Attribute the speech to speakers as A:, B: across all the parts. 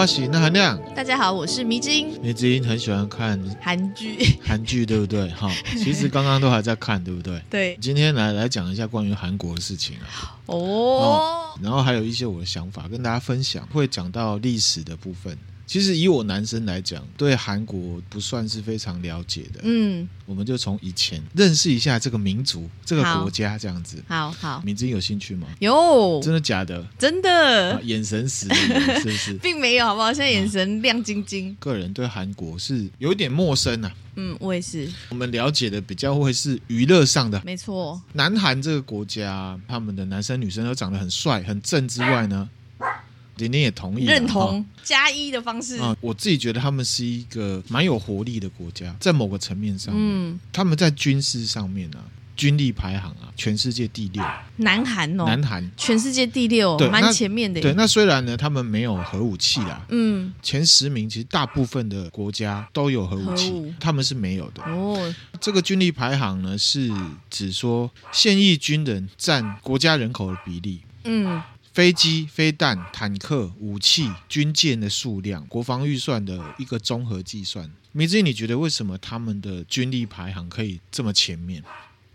A: 我是那韩亮。
B: 大家好，我是迷之音。
A: 迷之音很喜欢看
B: 韩剧，
A: 韩剧对不对？哈，其实刚刚都还在看，对不对？
B: 对。
A: 今天来来讲一下关于韩国的事情啊。
B: 哦，
A: 哦。然后还有一些我的想法跟大家分享，会讲到历史的部分。其实以我男生来讲，对韩国不算是非常了解的。嗯，我们就从以前认识一下这个民族、这个国家这样子。
B: 好好，
A: 明晶有兴趣吗？
B: 有，
A: 真的假的？
B: 真的。
A: 啊、眼神死，是不是？
B: 并没有，好不好？现在眼神亮晶晶。
A: 个人对韩国是有点陌生啊。
B: 嗯，我也是。
A: 我们了解的比较会是娱乐上的。
B: 没错。南
A: 韩这个国家，他们的男生女生都长得很帅、很正之外呢。你也同意
B: 认同加一的方式
A: 啊？我自己觉得他们是一个蛮有活力的国家，在某个层面上，嗯，他们在军事上面啊，军力排行啊，全世界第六。
B: 南韩哦，
A: 南韩
B: 全世界第六，对，蛮前面的。
A: 对，那虽然呢，他们没有核武器啦，嗯，前十名其实大部分的国家都有核武器，武他们是没有的。哦，这个军力排行呢，是指说现役军人占国家人口的比例，嗯。飞机、飞弹、坦克、武器、军舰的数量，国防预算的一个综合计算。明志，你觉得为什么他们的军力排行可以这么前面？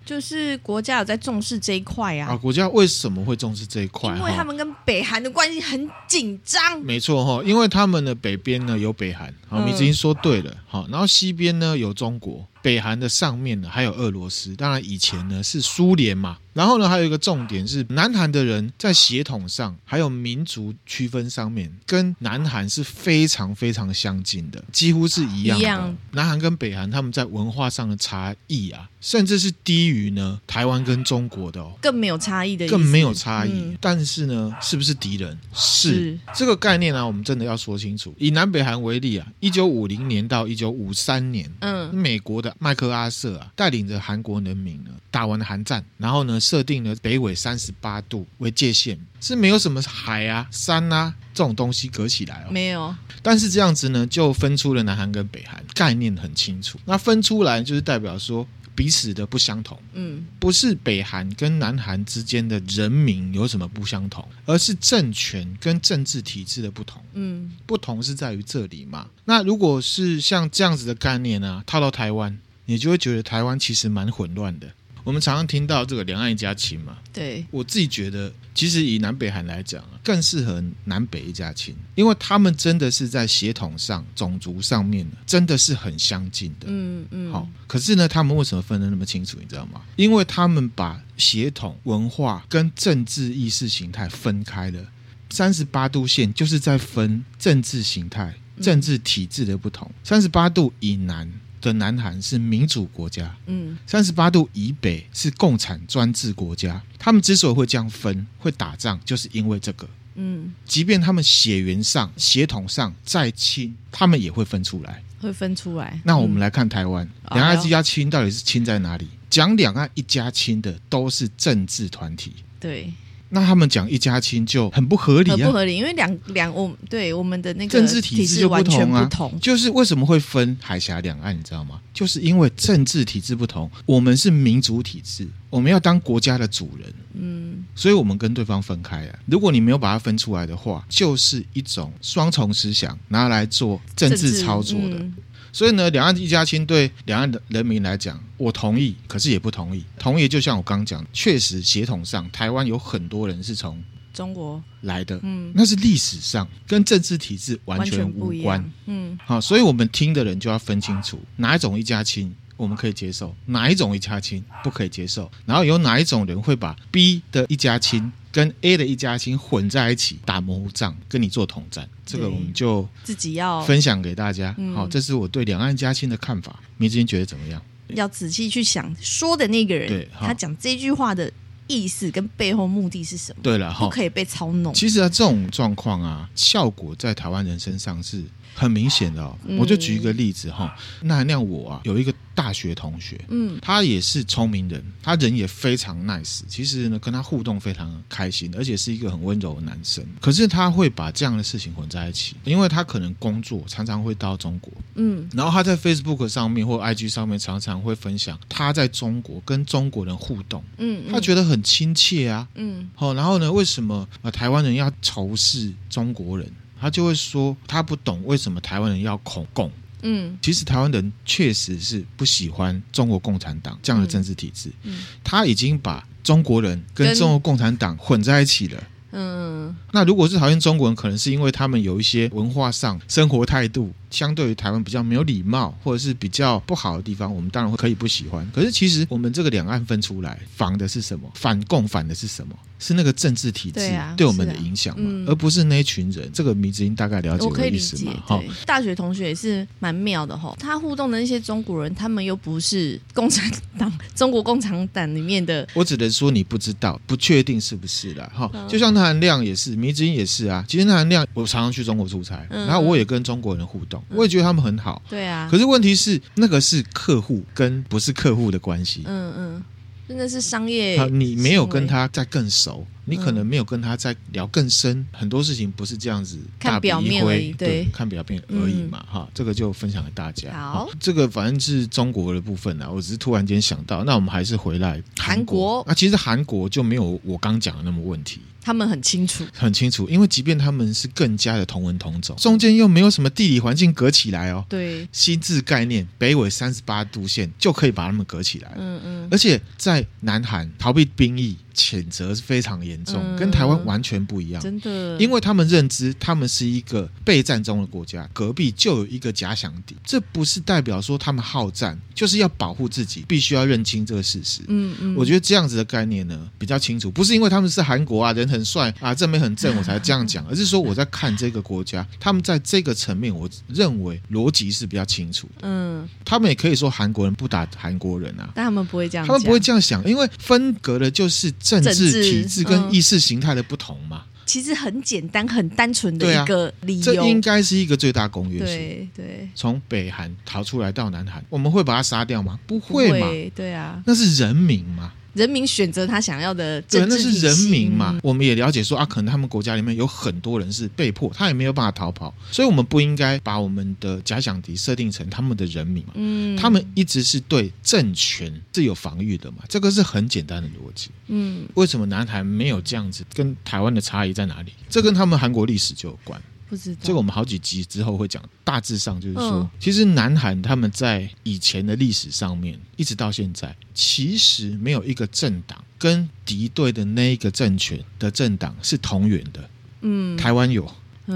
B: 就是国家有在重视这一块啊！
A: 啊，国家为什么会重视这一块？
B: 因为他们跟北韩的关系很紧张。
A: 没错哈，因为他们的北边呢有北韩，好，明志说对了，好，然后西边呢有中国。北韩的上面呢还有俄罗斯，当然以前呢是苏联嘛。然后呢还有一个重点是，南韩的人在血统上还有民族区分上面，跟南韩是非常非常相近的，几乎是一样的。样南韩跟北韩他们在文化上的差异啊，甚至是低于呢台湾跟中国的哦，
B: 更没有差异的，
A: 更没有差异。嗯、但是呢，是不是敌人？是，是这个概念呢、啊，我们真的要说清楚。以南北韩为例啊，一九五零年到一九五三年，嗯，美国的。麦克阿瑟啊，带领着韩国人民呢，打完了韩战，然后呢，设定了北纬三十八度为界限，是没有什么海啊、山啊这种东西隔起来哦，
B: 没有。
A: 但是这样子呢，就分出了南韩跟北韩，概念很清楚。那分出来就是代表说。彼此的不相同，嗯，不是北韩跟南韩之间的人民有什么不相同，而是政权跟政治体制的不同，嗯，不同是在于这里嘛。那如果是像这样子的概念呢，套到台湾，你就会觉得台湾其实蛮混乱的。我们常常听到这个两岸一家亲嘛，
B: 对，
A: 我自己觉得，其实以南北韩来讲，更适合南北一家亲，因为他们真的是在血统上、种族上面真的是很相近的。嗯嗯。好，可是呢，他们为什么分得那么清楚？你知道吗？因为他们把血统、文化跟政治意识形态分开了。三十八度线就是在分政治形态、政治体制的不同。三十八度以南。的南韩是民主国家，嗯，三十八度以北是共产专制国家。他们之所以会这样分，会打仗，就是因为这个，嗯，即便他们血缘上、血统上再亲，他们也会分出来，
B: 会分出来。
A: 那我们来看台湾，两岸一家亲到底是亲在哪里？讲两岸一家亲的都是政治团体，
B: 对。
A: 那他们讲一家亲就很不合理啊，
B: 很不合理，因为两两我对我们的那个
A: 政治体制就不同啊，就是为什么会分海峡两岸，你知道吗？就是因为政治体制不同，我们是民主体制，我们要当国家的主人，嗯，所以我们跟对方分开啊。如果你没有把它分出来的话，就是一种双重思想拿来做政治操作的。所以呢，两岸一家亲对两岸的人民来讲，我同意，可是也不同意。同意就像我刚刚讲，确实血统上，台湾有很多人是从中国来的，嗯，那是历史上跟政治体制完全无关，嗯，好，所以我们听的人就要分清楚哪一种一家亲我们可以接受，哪一种一家亲不可以接受，然后有哪一种人会把 B 的一家亲。跟 A 的一家亲混在一起打模糊仗，跟你做统战，这个我们就
B: 自己要
A: 分享给大家。好，这是我对两岸一家亲的看法。明志觉得怎么样？
B: 要仔细去想，说的那个人，对他讲这句话的意思跟背后目的是什么？
A: 对了，
B: 不可以被操弄。
A: 其实啊，这种状况啊，效果在台湾人身上是很明显的哦。我就举一个例子哈，那那我啊有一个。大学同学，嗯，他也是聪明人，他人也非常 nice。其实呢，跟他互动非常开心，而且是一个很温柔的男生。可是他会把这样的事情混在一起，因为他可能工作常常会到中国，嗯，然后他在 Facebook 上面或 IG 上面常常会分享他在中国跟中国人互动，嗯，他觉得很亲切啊，嗯，好，然后呢，为什么啊台湾人要仇视中国人？他就会说他不懂为什么台湾人要恐共。嗯，其实台湾人确实是不喜欢中国共产党这样的政治体制。嗯，他已经把中国人跟中国共产党混在一起了。嗯，那如果是讨厌中国人，可能是因为他们有一些文化上、生活态度。相对于台湾比较没有礼貌，或者是比较不好的地方，我们当然会可以不喜欢。可是其实我们这个两岸分出来，防的是什么？反共反的是什么？是那个政治体制对我们的影响嘛？嗯、而不是那一群人。这个迷之音大概了解我的意思吗？
B: 好，大学同学也是蛮妙的哈。他互动的那些中国人，他们又不是共产党、中国共产党里面的。
A: 我只能说你不知道，不确定是不是啦。哈。就像那含亮也是，迷之音也是啊。其实那含亮，我常常去中国出差，然后我也跟中国人互动。我也觉得他们很好，
B: 对啊。
A: 可是问题是，那个是客户跟不是客户的关系。
B: 嗯嗯，真的是商业。
A: 你没有跟他再更熟，你可能没有跟他再聊更深，很多事情不是这样子。
B: 看表面而已，对，
A: 看表面而已嘛。哈，这个就分享给大家。
B: 好，
A: 这个反正是中国的部分啊。我只是突然间想到，那我们还是回来
B: 韩国。
A: 那其实韩国就没有我刚讲的那么问题。
B: 他们很清楚，
A: 很清楚，因为即便他们是更加的同文同种，中间又没有什么地理环境隔起来哦。
B: 对，心
A: 智概念，北纬三十八度线就可以把他们隔起来。嗯嗯，而且在南韩逃避兵役。谴责是非常严重，跟台湾完全不一样。
B: 真的，
A: 因为他们认知他们是一个备战中的国家，隔壁就有一个假想敌。这不是代表说他们好战，就是要保护自己，必须要认清这个事实。嗯嗯，我觉得这样子的概念呢比较清楚，不是因为他们是韩国啊，人很帅啊，正面很正，我才这样讲，而是说我在看这个国家，他们在这个层面，我认为逻辑是比较清楚的。嗯，他们也可以说韩国人不打韩国人啊，
B: 但他们不会这样，
A: 他们不会这样想，因为分隔的就是。政治体制跟意识形态的不同嘛，
B: 其实很简单、很单纯的一个理由，
A: 这应该是一个最大公约数。
B: 对对，
A: 从北韩逃出来到南韩，我们会把他杀掉吗？不会嘛？
B: 对啊，
A: 那是人民嘛。
B: 人民选择他想要的
A: 政治，对，那是人民嘛。嗯、我们也了解说啊，可能他们国家里面有很多人是被迫，他也没有办法逃跑，所以我们不应该把我们的假想敌设定成他们的人民嘛。嗯，他们一直是对政权是有防御的嘛，这个是很简单的逻辑。嗯，为什么南韩没有这样子？跟台湾的差异在哪里？这跟他们韩国历史就有关。
B: 不知道，
A: 这个我们好几集之后会讲。大致上就是说，嗯、其实南韩他们在以前的历史上面，一直到现在，其实没有一个政党跟敌对的那一个政权的政党是同源的。嗯，台湾有，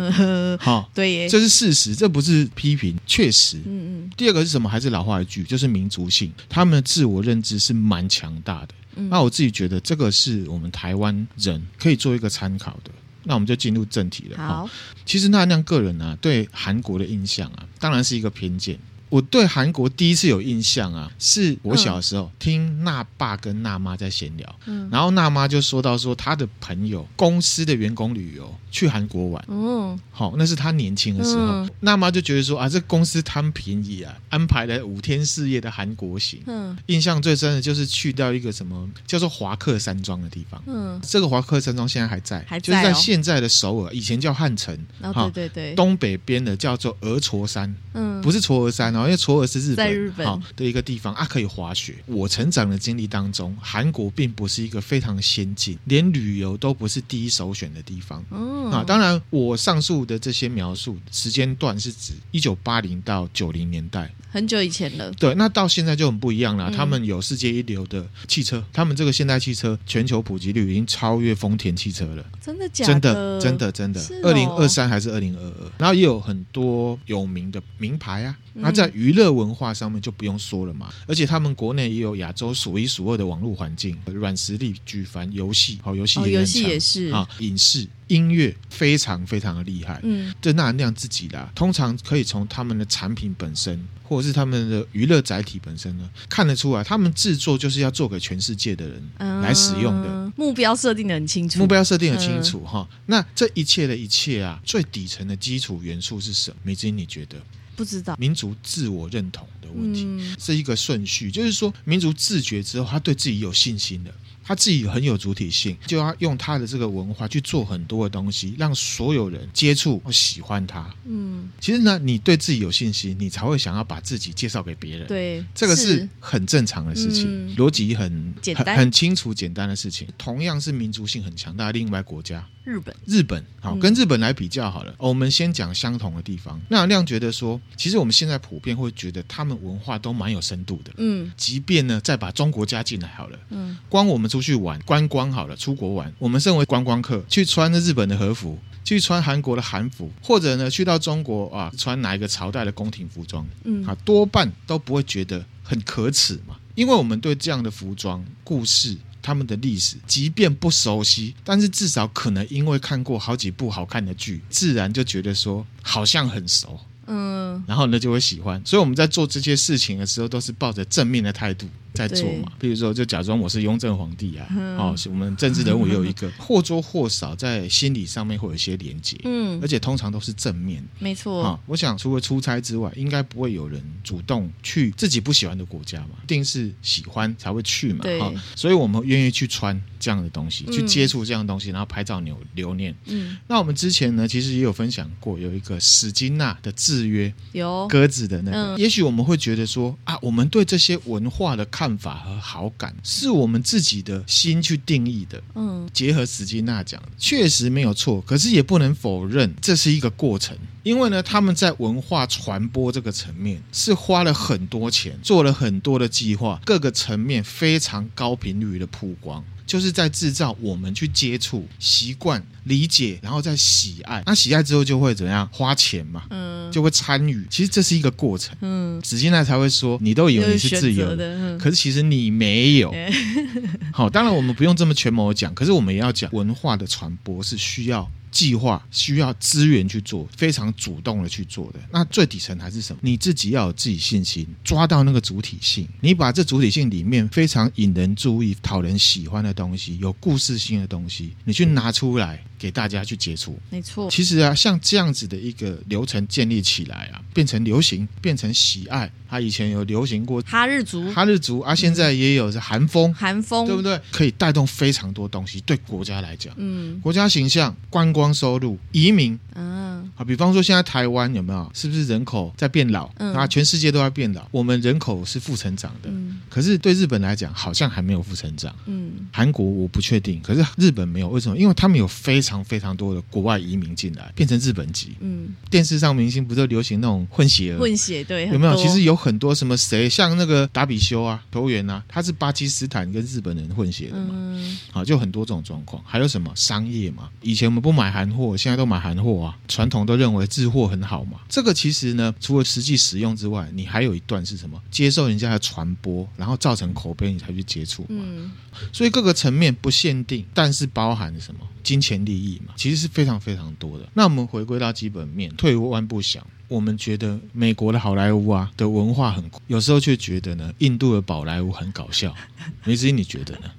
A: 好，
B: 对耶，
A: 这是事实，这不是批评，确实。嗯嗯。第二个是什么？还是老话一句，就是民族性，他们的自我认知是蛮强大的。嗯、那我自己觉得，这个是我们台湾人可以做一个参考的。那我们就进入正题了。好，其实那那个人啊，对韩国的印象啊，当然是一个偏见。我对韩国第一次有印象啊，是我小时候、嗯、听娜爸跟娜妈在闲聊，嗯、然后娜妈就说到说她的朋友公司的员工旅游去韩国玩，哦，好，那是她年轻的时候，嗯、那妈就觉得说啊，这公司贪便宜啊，安排了五天四夜的韩国行，嗯，印象最深的就是去到一个什么叫做华克山庄的地方，嗯，这个华克山庄现在还在，还在、哦，就是在现在的首尔，以前叫汉城，
B: 哦，对对对，
A: 东北边的叫做鹅锄山，嗯，不是嵯峨山哦。因为嵯峨是日本，日本好的一个地方啊，可以滑雪。我成长的经历当中，韩国并不是一个非常先进，连旅游都不是第一首选的地方。嗯啊，当然，我上述的这些描述时间段是指一九八零到九零年代，
B: 很久以前了。
A: 对，那到现在就很不一样了。他们有世界一流的汽车，他们这个现代汽车全球普及率已经超越丰田汽车了。
B: 真的假的？
A: 真的真的真的。二零二三还是二零二二？然后也有很多有名的名牌啊。那在娱乐文化上面就不用说了嘛，而且他们国内也有亚洲数一数二的网络环境，软实力举凡游戏，好游戏也很强啊，影视音乐非常非常的厉害。嗯，这那那样自己啦，通常可以从他们的产品本身，或者是他们的娱乐载体本身呢，看得出来，他们制作就是要做给全世界的人来使用的，
B: 嗯、目标设定的很清楚，
A: 目标设定很清楚哈、嗯。那这一切的一切啊，最底层的基础元素是什么？美金，你觉得？
B: 不知道。
A: 民族自我认同的问题、嗯、是一个顺序，就是说民族自觉之后，他对自己有信心了，他自己很有主体性，就要用他的这个文化去做很多的东西，让所有人接触或喜欢他。嗯，其实呢，你对自己有信心，你才会想要把自己介绍给别人。
B: 对，
A: 这个是很正常的事情，嗯、逻辑很
B: 简单
A: 很，很清楚、简单的事情。同样是民族性很强大的另外国家。
B: 日本，
A: 日本好，跟日本来比较好了。嗯、我们先讲相同的地方。那亮觉得说，其实我们现在普遍会觉得他们文化都蛮有深度的。嗯，即便呢，再把中国加进来好了。嗯，光我们出去玩观光好了，出国玩，我们身为观光客，去穿日本的和服，去穿韩国的韩服，或者呢，去到中国啊，穿哪一个朝代的宫廷服装，嗯，啊，多半都不会觉得很可耻嘛，因为我们对这样的服装故事。他们的历史，即便不熟悉，但是至少可能因为看过好几部好看的剧，自然就觉得说好像很熟，嗯，然后呢就会喜欢。所以我们在做这些事情的时候，都是抱着正面的态度。在做嘛，比如说就假装我是雍正皇帝啊，嗯、哦，我们政治人物也有一个 或多或少在心理上面会有一些连接，嗯，而且通常都是正面，
B: 没错。
A: 啊、哦，我想除了出差之外，应该不会有人主动去自己不喜欢的国家嘛，一定是喜欢才会去嘛，
B: 对、
A: 哦，所以我们愿意去穿这样的东西，去接触这样的东西，然后拍照留留念。嗯，那我们之前呢，其实也有分享过，有一个史金纳的制约，有鸽子的那个，嗯、也许我们会觉得说啊，我们对这些文化的看法和好感是我们自己的心去定义的。嗯，结合史金纳讲，确实没有错。可是也不能否认这是一个过程，因为呢，他们在文化传播这个层面是花了很多钱，做了很多的计划，各个层面非常高频率的曝光。就是在制造我们去接触、习惯、理解，然后再喜爱。那喜爱之后就会怎么样？花钱嘛，嗯，就会参与。其实这是一个过程，嗯，紫金奈才会说，你都以为你是自由的，嗯、可是其实你没有。嗯、好，当然我们不用这么权谋讲，可是我们也要讲文化的传播是需要。计划需要资源去做，非常主动的去做的。那最底层还是什么？你自己要有自己信心，抓到那个主体性。你把这主体性里面非常引人注意、讨人喜欢的东西，有故事性的东西，你去拿出来给大家去接触。
B: 没错。
A: 其实啊，像这样子的一个流程建立起来啊，变成流行，变成喜爱。它以前有流行过
B: 哈日族，
A: 哈日族啊，现在也有是韩风，
B: 韩风，
A: 对不对？可以带动非常多东西，对国家来讲，嗯，国家形象、观光收入、移民，嗯，好，比方说现在台湾有没有？是不是人口在变老？嗯，啊，全世界都在变老，我们人口是负成长的，嗯，可是对日本来讲，好像还没有负成长，嗯，韩国我不确定，可是日本没有，为什么？因为他们有非常非常多的国外移民进来，变成日本籍，嗯，电视上明星不是都流行那种混血儿？
B: 混血对，
A: 有没有？其实有。很多什么谁像那个达比修啊，球员啊，他是巴基斯坦跟日本人混血的嘛，嗯、啊，就很多这种状况。还有什么商业嘛？以前我们不买韩货，现在都买韩货啊。传统都认为日货很好嘛。这个其实呢，除了实际使用之外，你还有一段是什么？接受人家的传播，然后造成口碑，你才去接触嘛。嗯、所以各个层面不限定，但是包含什么？金钱利益嘛，其实是非常非常多的。那我们回归到基本面，退一万步想。我们觉得美国的好莱坞啊的文化很，有时候却觉得呢，印度的宝莱坞很搞笑。梅子，你觉得呢？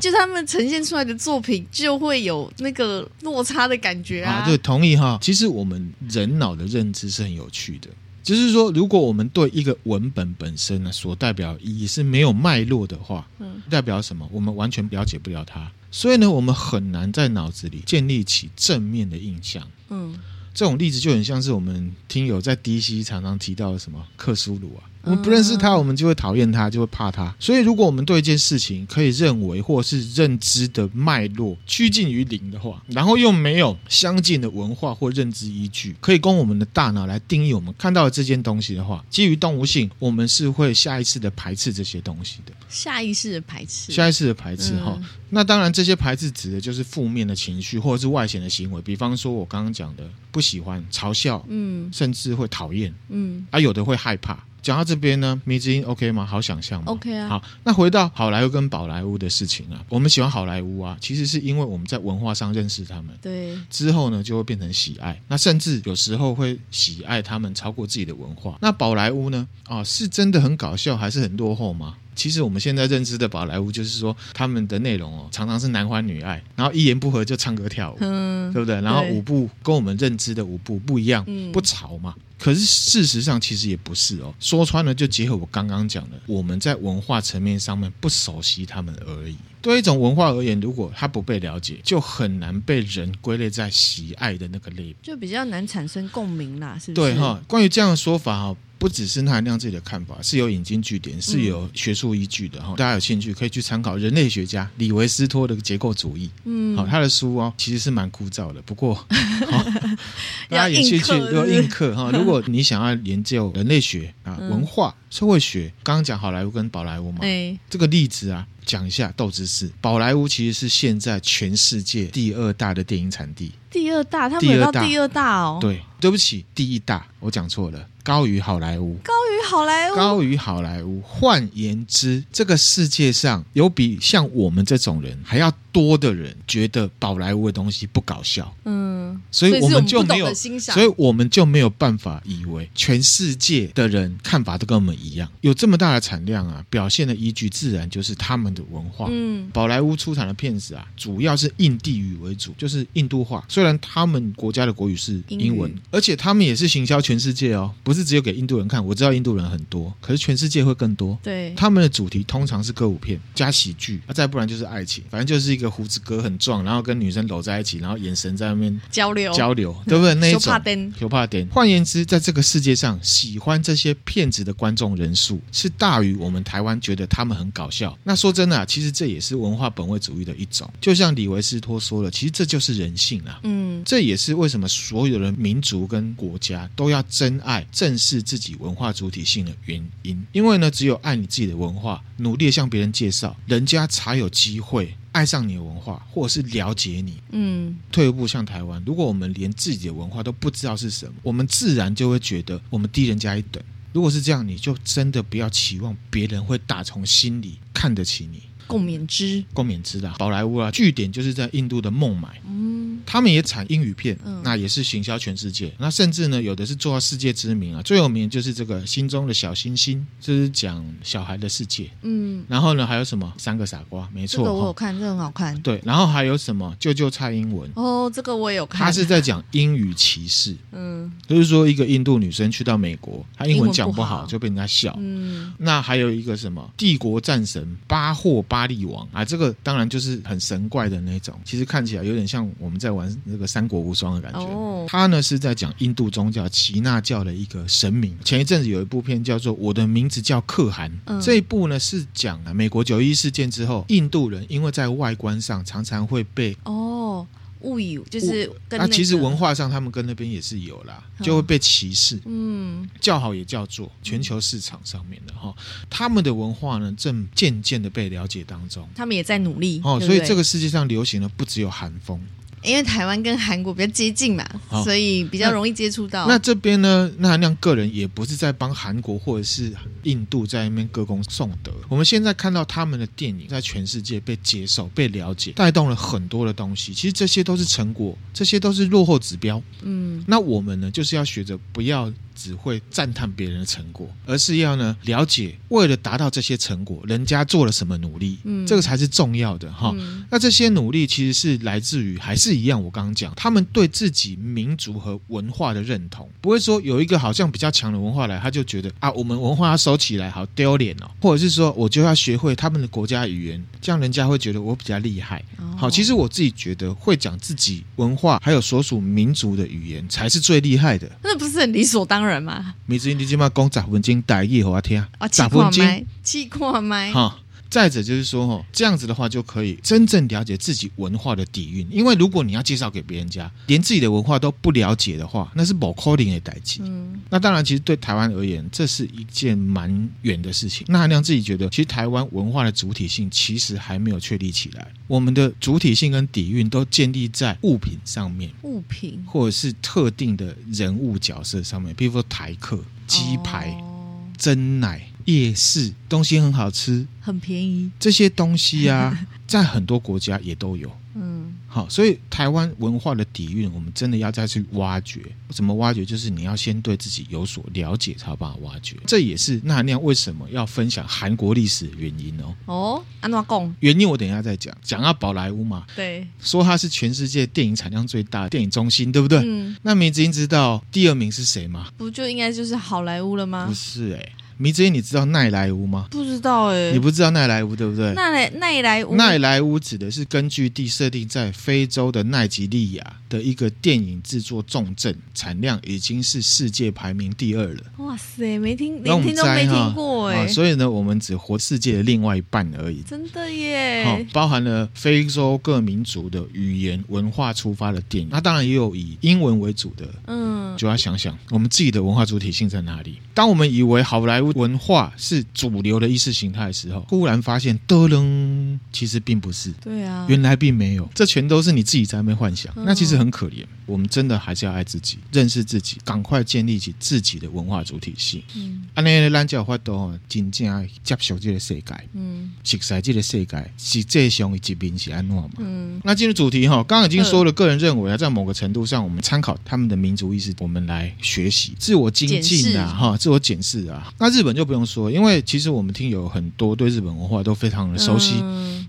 B: 就他们呈现出来的作品就会有那个落差的感觉啊。
A: 啊对，同意哈。其实我们人脑的认知是很有趣的，就是说，如果我们对一个文本本身呢所代表意义是没有脉络的话，嗯，代表什么？我们完全了解不了它，所以呢，我们很难在脑子里建立起正面的印象。嗯。这种例子就很像是我们听友在 DC 常常提到的什么克苏鲁啊。我们不认识他，我们就会讨厌他，就会怕他。所以，如果我们对一件事情可以认为或是认知的脉络趋近于零的话，然后又没有相近的文化或认知依据，可以供我们的大脑来定义我们看到的这件东西的话，基于动物性，我们是会下意识的排斥这些东西的。
B: 下意识的排斥，
A: 下意识的排斥哈。嗯、那当然，这些排斥指的就是负面的情绪或者是外显的行为，比方说我刚刚讲的不喜欢、嘲笑，嗯，甚至会讨厌，嗯，啊，有的会害怕。讲到这边呢，迷之音 OK 吗？好想象吗
B: ？OK 啊。
A: 好，那回到好莱坞跟宝莱坞的事情啊，我们喜欢好莱坞啊，其实是因为我们在文化上认识他们，
B: 对，
A: 之后呢就会变成喜爱，那甚至有时候会喜爱他们超过自己的文化。那宝莱坞呢？啊，是真的很搞笑，还是很落后吗？其实我们现在认知的宝莱坞，就是说他们的内容哦，常常是男欢女爱，然后一言不合就唱歌跳舞，嗯，对不对？然后舞步跟我们认知的舞步不一样，嗯，不潮嘛。可是事实上其实也不是哦，说穿了就结合我刚刚讲的，我们在文化层面上面不熟悉他们而已。对一种文化而言，如果它不被了解，就很难被人归类在喜爱的那个类别，
B: 就比较难产生共鸣啦，是不是？
A: 对哈，关于这样的说法哈。不只是那含亮自己的看法，是有引经据典，是有学术依据的哈。嗯、大家有兴趣可以去参考人类学家李维斯托的结构主义。嗯，好，他的书哦其实是蛮枯燥的，不过，大家有兴趣要硬课哈。如果你想要研究人类学啊、文化、社会学，刚刚讲好莱坞跟宝莱坞嘛，欸，这个例子啊。讲一下斗知识，宝莱坞其实是现在全世界第二大的电影产地。
B: 第二大，他们有到第二大哦。
A: 对，对不起，第一大，我讲错了，高于好莱坞。
B: 高于好莱坞。
A: 高于好莱坞。换言之，这个世界上有比像我们这种人还要多的人觉得宝莱坞的东西不搞笑。嗯，所以我们就没有，所以我们就没有办法以为全世界的人看法都跟我们一样。有这么大的产量啊，表现的依据自然就是他们的文化。嗯，宝莱坞出产的片子啊，主要是印地语为主，就是印度话。虽然他们国家的国语是英文，语而且他们也是行销全世界哦，不是只有给印度人看。我知道印度人很多，可是全世界会更多。对，他们的主题通常是歌舞片加喜剧，啊，再不然就是爱情，反正就是一个胡子哥很壮，然后跟女生搂在一起，然后眼神在那边交流交流，对不对？那一种。有怕点。换言之，在这个世界上，喜欢这些骗子的观众人数是大于我们台湾觉得他们很搞笑。那说真的啊，其实。这也是文化本位主义的一种，就像李维斯托说了，其实这就是人性啊。嗯，这也是为什么所有的民族跟国家都要真爱、正视自己文化主体性的原因。因为呢，只有爱你自己的文化，努力向别人介绍，人家才有机会爱上你的文化，或者是了解你。嗯，退一步，像台湾，如果我们连自己的文化都不知道是什么，我们自然就会觉得我们低人家一等。如果是这样，你就真的不要期望别人会打从心里看得起你。
B: 共勉之，
A: 共勉之啦宝莱坞啊，据点就是在印度的孟买。嗯，他们也产英语片，嗯，那也是行销全世界。那甚至呢，有的是做到世界知名啊。最有名就是这个心中的小星星，就是讲小孩的世界。嗯，然后呢，还有什么三个傻瓜？没错，这个
B: 我有看，这个很好看。
A: 对，然后还有什么救救蔡英文？
B: 哦，这个我也有看。
A: 他是在讲英语歧视。嗯，就是说一个印度女生去到美国，她英文讲不好就被人家笑。嗯，那还有一个什么帝国战神巴霍巴。巴利王啊，这个当然就是很神怪的那种，其实看起来有点像我们在玩那个《三国无双》的感觉。哦，他呢是在讲印度宗教耆那教的一个神明。前一阵子有一部片叫做《我的名字叫可汗》，嗯、这一部呢是讲啊美国九一事件之后，印度人因为在外观上常常会被哦。
B: 误以就是跟、那个，
A: 那其实文化上他们跟那边也是有啦，就会被歧视。嗯，叫好也叫做，全球市场上面的哈，他们的文化呢正渐渐的被了解当中，
B: 他们也在努力
A: 哦。所以这个世界上流行的不只有韩风。
B: 因为台湾跟韩国比较接近嘛，哦、所以比较容易接触到。
A: 那，那这边呢，那韩亮个人也不是在帮韩国或者是印度在那边歌功颂德。我们现在看到他们的电影在全世界被接受、被了解，带动了很多的东西。其实这些都是成果，这些都是落后指标。嗯，那我们呢，就是要学着不要。只会赞叹别人的成果，而是要呢了解，为了达到这些成果，人家做了什么努力，嗯，这个才是重要的哈。嗯、那这些努力其实是来自于，还是一样，我刚刚讲，他们对自己民族和文化的认同，不会说有一个好像比较强的文化来，他就觉得啊，我们文化要收起来，好丢脸哦，或者是说我就要学会他们的国家语言，这样人家会觉得我比较厉害。哦、好，其实我自己觉得会讲自己文化还有所属民族的语言才是最厉害的，
B: 那不是很理所当然？人嘛，
A: 每次你即马讲十分钟台语互我听，十分钟，
B: 试看麦，
A: 哈。再者就是说，哦，这样子的话就可以真正了解自己文化的底蕴。因为如果你要介绍给别人家，连自己的文化都不了解的话，那是不可能的代际。嗯，那当然，其实对台湾而言，这是一件蛮远的事情。那韩亮自己觉得，其实台湾文化的主体性其实还没有确立起来。我们的主体性跟底蕴都建立在物品上面，
B: 物品
A: 或者是特定的人物角色上面，比如说台客、鸡排、哦、珍奶。夜市东西很好吃，
B: 很便宜，
A: 这些东西啊，在很多国家也都有。嗯，好，所以台湾文化的底蕴，我们真的要再去挖掘。怎么挖掘？就是你要先对自己有所了解，才有办法挖掘。这也是纳兰为什么要分享韩国历史的原因哦。
B: 哦，安怎讲？
A: 原因我等一下再讲。讲到宝莱坞嘛，
B: 对，
A: 说它是全世界电影产量最大的电影中心，对不对？嗯。那明子英知道第二名是谁吗？
B: 不就应该就是好莱坞了吗？
A: 不是哎、欸。迷之音，你知道奈莱乌吗？
B: 不知道哎、欸，
A: 你不知道奈莱乌对不对？
B: 奈莱奈莱乌，
A: 奈莱乌指的是根据地设定在非洲的奈及利亚的一个电影制作重镇，产量已经是世界排名第二了。
B: 哇塞，没听，连听都没听过哎、
A: 啊。所以呢，我们只活世界的另外一半而已。
B: 真的耶！
A: 好，包含了非洲各民族的语言文化出发的电影，那当然也有以英文为主的。嗯，就要想想我们自己的文化主体性在哪里。当我们以为好莱坞文化是主流的意识形态的时候，忽然发现，噔噔，其实并不是。
B: 对啊，
A: 原来并没有，这全都是你自己在那边幻想。嗯、那其实很可怜。我们真的还是要爱自己，认识自己，赶快建立起自己的文化主体性。嗯，安尼咱才有法度真正接受这个世界。嗯，熟悉这个世界是最上一面是安怎嘛？嗯，那进入主题哈，刚刚已经说了，个人认为啊，在某个程度上，我们参考他们的民族意识，我们来学习自我精进啊，哈，自我检视啊。那日日本就不用说，因为其实我们听友很多对日本文化都非常的熟悉。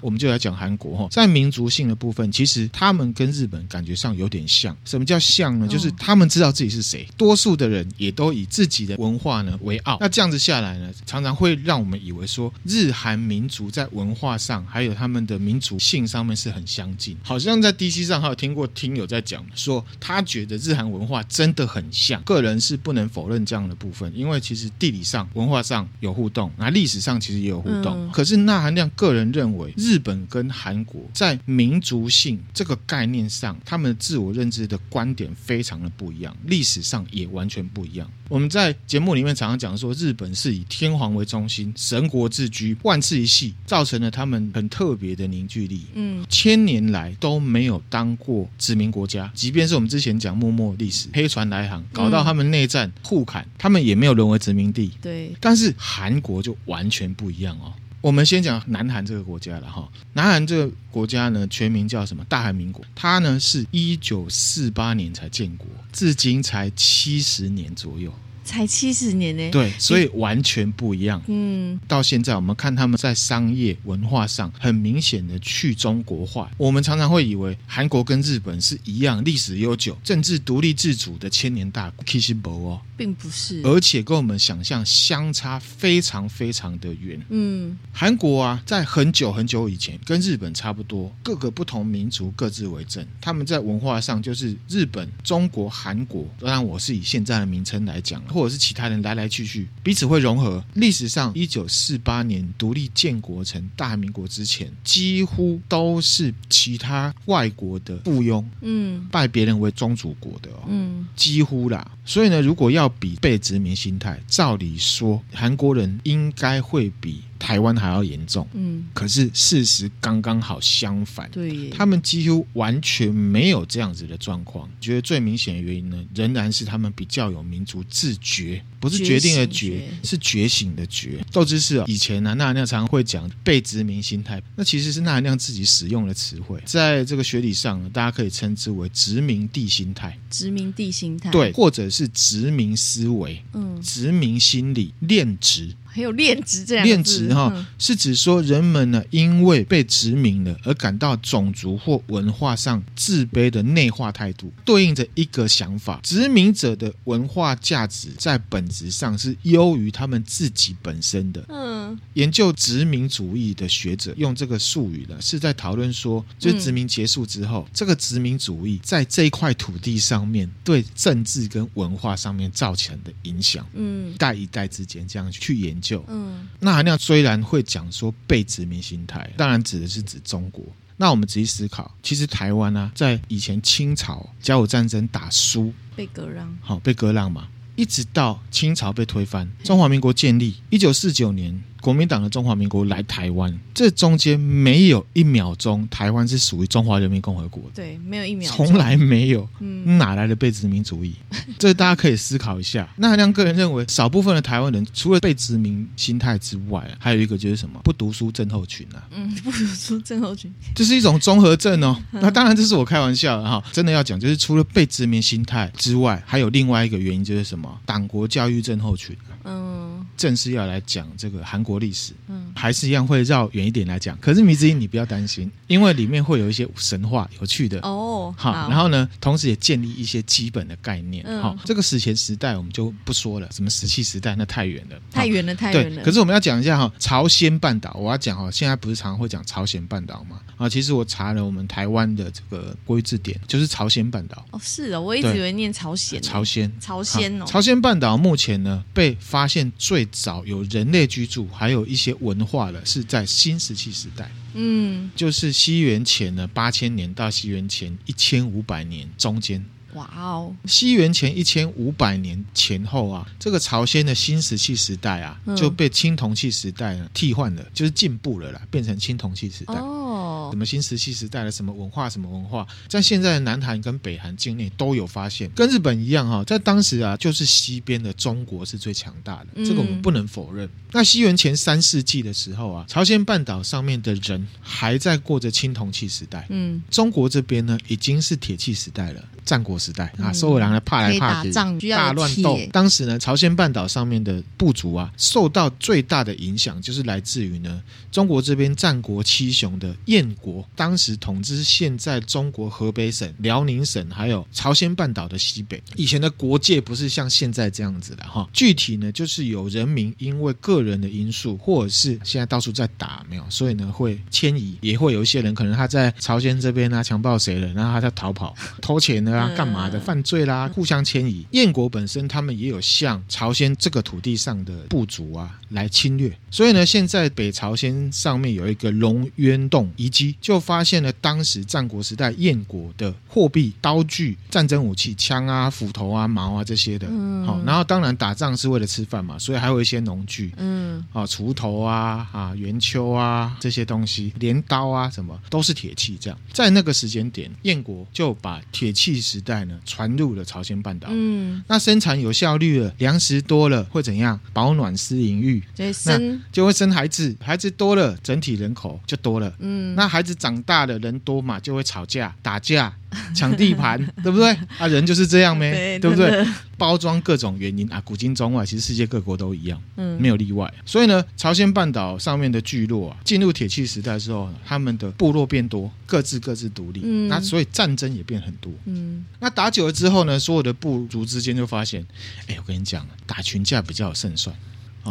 A: 我们就来讲韩国哈，在民族性的部分，其实他们跟日本感觉上有点像。什么叫像呢？就是他们知道自己是谁，多数的人也都以自己的文化呢为傲。那这样子下来呢，常常会让我们以为说，日韩民族在文化上还有他们的民族性上面是很相近。好像在 DC 上还有听过听友在讲说，他觉得日韩文化真的很像。个人是不能否认这样的部分，因为其实地理上、文化上有互动，那历史上其实也有互动。可是那含量个人认为，日本跟韩国在民族性这个概念上，他们的自我认知的。观点非常的不一样，历史上也完全不一样。我们在节目里面常常讲说，日本是以天皇为中心，神国自居，万世一系，造成了他们很特别的凝聚力。嗯，千年来都没有当过殖民国家，即便是我们之前讲幕末历史，黑船来航，搞到他们内战互砍，他们也没有沦为殖民地。
B: 对，
A: 但是韩国就完全不一样哦。我们先讲南韩这个国家了哈，南韩这个国家呢，全名叫什么？大韩民国。它呢是一九四八年才建国，至今才七十年左右。
B: 才七十年呢？
A: 对，所以完全不一样。嗯，到现在我们看他们在商业文化上很明显的去中国化。我们常常会以为韩国跟日本是一样历史悠久、政治独立自主的千年大国，其实不哦，
B: 并不是，
A: 而且跟我们想象相差非常非常的远。嗯，韩国啊，在很久很久以前跟日本差不多，各个不同民族各自为政，他们在文化上就是日本、中国、韩国。当然，我是以现在的名称来讲。或者是其他人来来去去，彼此会融合。历史上，一九四八年独立建国成大韩民国之前，几乎都是其他外国的附庸，嗯，拜别人为宗主国的哦，嗯，几乎啦。所以呢，如果要比被殖民心态，照理说，韩国人应该会比。台湾还要严重，嗯，可是事实刚刚好相反，
B: 对，
A: 他们几乎完全没有这样子的状况。觉得最明显的原因呢，仍然是他们比较有民族自觉，不是决定的觉，是觉醒的觉。豆知识啊，以前呢、啊，纳兰常常会讲被殖民心态，那其实是纳兰自己使用的词汇，在这个学理上呢，大家可以称之为殖民地心态，
B: 殖民地心态，
A: 对，或者是殖民思维，嗯，殖民心理，恋殖。
B: 还有恋殖这样，
A: 恋殖哈是指说人们呢，因为被殖民了而感到种族或文化上自卑的内化态度，对应着一个想法：殖民者的文化价值在本质上是优于他们自己本身的。嗯，研究殖民主义的学者用这个术语呢，是在讨论说，就是殖民结束之后，这个殖民主义在这一块土地上面对政治跟文化上面造成的影响。嗯，一代一代之间这样去研。就嗯，那含量虽然会讲说被殖民心态，当然指的是指中国。那我们仔细思考，其实台湾呢、啊，在以前清朝甲午战争打输，
B: 被割让，
A: 好被割让嘛，一直到清朝被推翻，中华民国建立，一九四九年国民党的中华民国来台湾，这中间没有一秒钟台湾是属于中华人民共和国的。
B: 对，没有一秒钟，
A: 从来没有。
B: 嗯，
A: 哪来的被殖民主义？这大家可以思考一下。那韩亮个人认为，少部分的台湾人除了被殖民心态之外，还有一个就是什么？不读书症候群啊。
B: 嗯，不读书症候群，
A: 这是一种综合症哦。那当然这是我开玩笑的哈。真的要讲，就是除了被殖民心态之外，还有另外一个原因就是什么？党国教育症候群。嗯，正式要来讲这个韩国历史，嗯，还是一样会绕远一点来讲。可是迷之音，你不要担心，因为里面会有一些神话有趣的
B: 哦。
A: 好，然后呢，同时也建立一些基本的概念。好，这个史前时代我们就不说了，什么石器时代那 太远了，
B: 太远了，太远了。
A: 可是我们要讲一下哈，朝鲜半岛，我要讲哈，现在不是常常会讲朝鲜半岛吗？啊，其实我查了我们台湾的这个国语字典，就是朝鲜半岛。
B: 哦，是的，我一直以为念朝鲜。
A: 朝鲜，
B: 朝鲜哦。
A: 朝鲜半岛目前呢被发现最早有人类居住，还有一些文化了，是在新石器时代。嗯，就是西元前呢八千年到西元前一千五百年中间。
B: 哇哦！
A: 西元前一千五百年前后啊，这个朝鲜的新石器时代啊，就被青铜器时代呢替换了，就是进步了啦，变成青铜器时代。哦，什么新石器时代的什么文化，什么文化，在现在的南韩跟北韩境内都有发现，跟日本一样哈，在当时啊，就是西边的中国是最强大的，这个我们不能否认。那西元前三世纪的时候啊，朝鲜半岛上面的人还在过着青铜器时代，嗯，中国这边呢已经是铁器时代了。战国时代。啊，所有人来怕来怕去，大乱斗。当时呢，朝鲜半岛上面的部族啊，受到最大的影响就是来自于呢，中国这边战国七雄的燕国，当时统治现在中国河北省、辽宁省，还有朝鲜半岛的西北。以前的国界不是像现在这样子的哈，具体呢就是有人民因为个人的因素，或者是现在到处在打没有，所以呢会迁移，也会有一些人可能他在朝鲜这边啊强暴谁了，然后他在逃跑 偷钱呢。啊，干嘛的犯罪啦？互相迁移。燕国本身他们也有向朝鲜这个土地上的部族啊来侵略，所以呢，现在北朝鲜上面有一个龙渊洞遗迹，就发现了当时战国时代燕国的货币、刀具、战争武器、枪啊、斧头啊、矛啊这些的。嗯，好，然后当然打仗是为了吃饭嘛，所以还有一些农具。嗯，啊，锄头啊、啊圆锹啊这些东西，镰刀啊什么都是铁器。这样，在那个时间点，燕国就把铁器。时代呢，传入了朝鲜半岛。嗯，那生产有效率了，粮食多了，会怎样？保暖、私淫欲，那就会生孩子。孩子多了，整体人口就多了。嗯，那孩子长大了，人多嘛，就会吵架、打架。抢地盘，对不对？啊，人就是这样呗，对，对不对？包装各种原因啊，古今中外，其实世界各国都一样，嗯，没有例外。所以呢，朝鲜半岛上面的聚落啊，进入铁器时代之后，他们的部落变多，各自各自独立，嗯，那所以战争也变很多，嗯。那打久了之后呢，所有的部族之间就发现，哎，我跟你讲，打群架比较有胜算。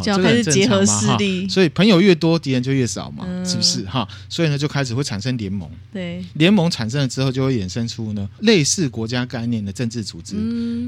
B: 就开始结合势力，
A: 所以朋友越多，敌人就越少嘛，嗯、是不是哈？所以呢，就开始会产生联盟。
B: 对，
A: 联盟产生了之后，就会衍生出呢类似国家概念的政治组织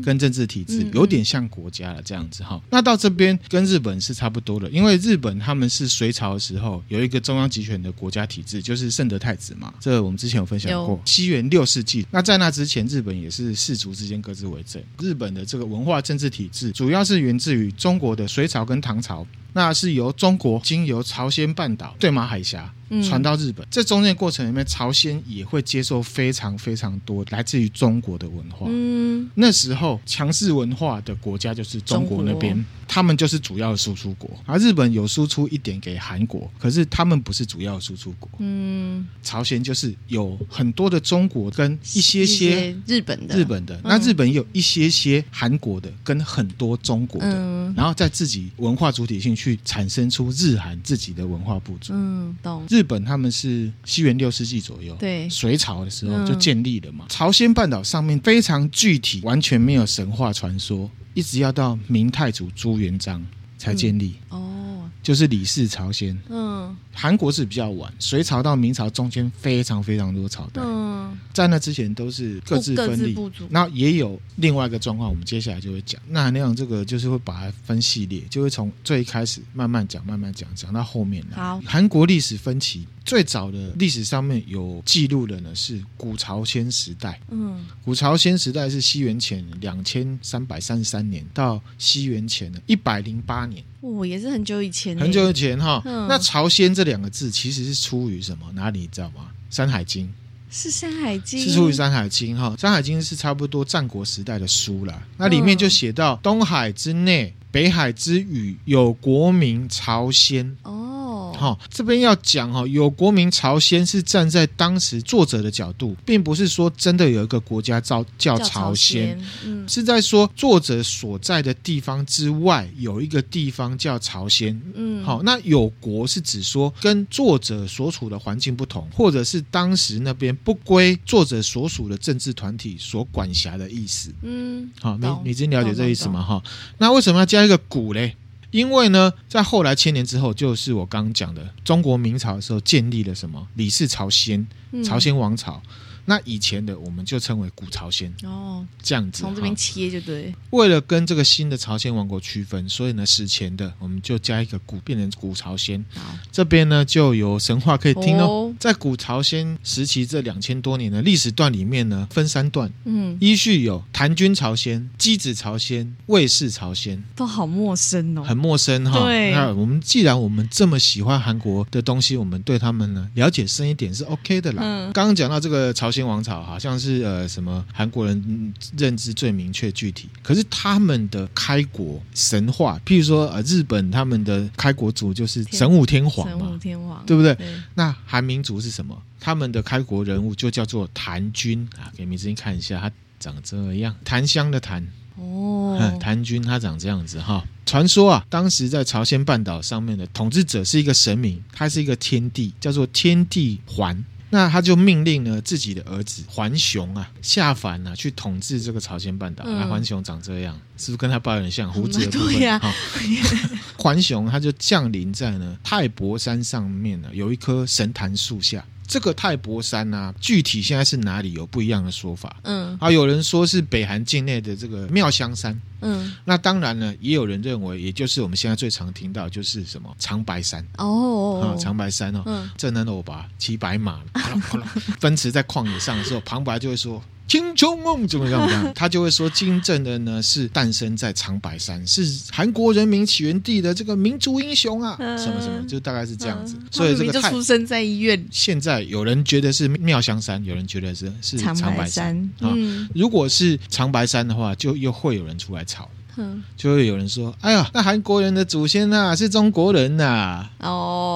A: 跟政治体制，嗯、有点像国家了这样子哈。嗯、那到这边跟日本是差不多的，因为日本他们是隋朝的时候有一个中央集权的国家体制，就是圣德太子嘛。这个、我们之前有分享过。西元六世纪，那在那之前，日本也是氏族之间各自为政。日本的这个文化政治体制，主要是源自于中国的隋朝跟唐唐朝。那是由中国经由朝鲜半岛、对马海峡。传到日本，这中间过程里面，朝鲜也会接受非常非常多来自于中国的文化。嗯，那时候强势文化的国家就是中国那边，他们就是主要的输出国。而日本有输出一点给韩国，可是他们不是主要的输出国。嗯，朝鲜就是有很多的中国跟一些些
B: 日本的，
A: 日本的。那日本也有一些些韩国的跟很多中国的，然后在自己文化主体性去产生出日韩自己的文化不足。嗯，懂。日本他们是西元六世纪左右，对，隋朝的时候就建立了嘛。嗯、朝鲜半岛上面非常具体，完全没有神话传说，一直要到明太祖朱元璋才建立。嗯、哦，就是李氏朝鲜。嗯，韩国是比较晚，隋朝到明朝中间非常非常多朝代。嗯，在那之前都是各自分立。那也有另外一个状况，我们接下来就会讲。那那样这个就是会把它分系列，就会从最开始慢慢讲，慢慢讲，讲到后面来。好，韩国历史分歧。最早的历史上面有记录的呢是古朝鲜时代。
B: 嗯，
A: 古朝鲜时代是西元前两千三百三十三年到西元前的一百零八年。
B: 哦，也是很久以前，
A: 很久以前哈。
B: 嗯、
A: 那朝鲜这两个字其实是出于什么？哪里你知道吗？《山海经》
B: 是《山海经》，
A: 是出于《山海经》哈，《山海经》是差不多战国时代的书啦。那里面就写到东海之内，北海之隅，有国名朝鲜。
B: 哦。
A: 好，这边要讲哈，有国民朝鲜是站在当时作者的角度，并不是说真的有一个国家叫叫朝鲜，
B: 嗯，
A: 是在说作者所在的地方之外有一个地方叫朝鲜，
B: 嗯，
A: 好，那有国是指说跟作者所处的环境不同，或者是当时那边不归作者所属的政治团体所管辖的意思，
B: 嗯，
A: 好，你你真了解这意思吗？哈，那为什么要加一个古嘞？因为呢，在后来千年之后，就是我刚刚讲的中国明朝的时候，建立了什么李氏朝鲜，朝鲜王朝。嗯那以前的我们就称为古朝鲜
B: 哦，
A: 这样子
B: 从这边切就对。
A: 为了跟这个新的朝鲜王国区分，所以呢，史前的我们就加一个古，变成古朝鲜。
B: 好，
A: 这边呢就有神话可以听哦。
B: 哦
A: 在古朝鲜时期这两千多年的历史段里面呢，分三段，
B: 嗯，
A: 依序有谭军朝鲜、箕子朝鲜、魏氏朝鲜，
B: 都好陌生哦，
A: 很陌生哈、哦。
B: 对，
A: 那我们既然我们这么喜欢韩国的东西，我们对他们呢了解深一点是 OK 的啦。
B: 嗯，
A: 刚刚讲到这个朝鲜王朝，好像。是呃什么韩国人认知最明确具体，可是他们的开国神话，譬如说呃日本他们的开国祖就是神武天皇嘛，
B: 神武天皇
A: 对不对？
B: 对，
A: 那韩民族是什么？他们的开国人物就叫做谭军啊，给明子英看一下，他长这样，檀香的檀
B: 哦，
A: 谭军他长这样子哈。传说啊，当时在朝鲜半岛上面的统治者是一个神明，他是一个天帝，叫做天帝桓。那他就命令呢自己的儿子桓雄啊下凡啊去统治这个朝鲜半岛。那桓雄长这样，是不是跟他爸有点像？胡子的部分。
B: 呀、
A: 哦。桓雄他就降临在呢太伯山上面呢，有一棵神坛树下。这个太伯山啊，具体现在是哪里有不一样的说法。
B: 嗯，
A: 啊，有人说是北韩境内的这个妙香山。
B: 嗯，
A: 那当然呢，也有人认为，也就是我们现在最常听到，就是什么长白山。
B: 哦，
A: 啊，长白山哦，
B: 嗯，
A: 郑能欧巴骑白马，奔驰在旷野上的时候，旁白就会说。青春梦怎么样？怎么样？他就会说，金正恩呢是诞生在长白山，是韩国人民起源地的这个民族英雄啊，什么什么，就大概是这样子。所以这个
B: 就出生在医院。
A: 现在有人觉得是妙香山，有人觉得是是长白山啊。如果是长白山的话，就又会有人出来吵。
B: 嗯，
A: 就会有人说：“哎呀，那韩国人的祖先呐、啊、是中国人呐、啊。”
B: 哦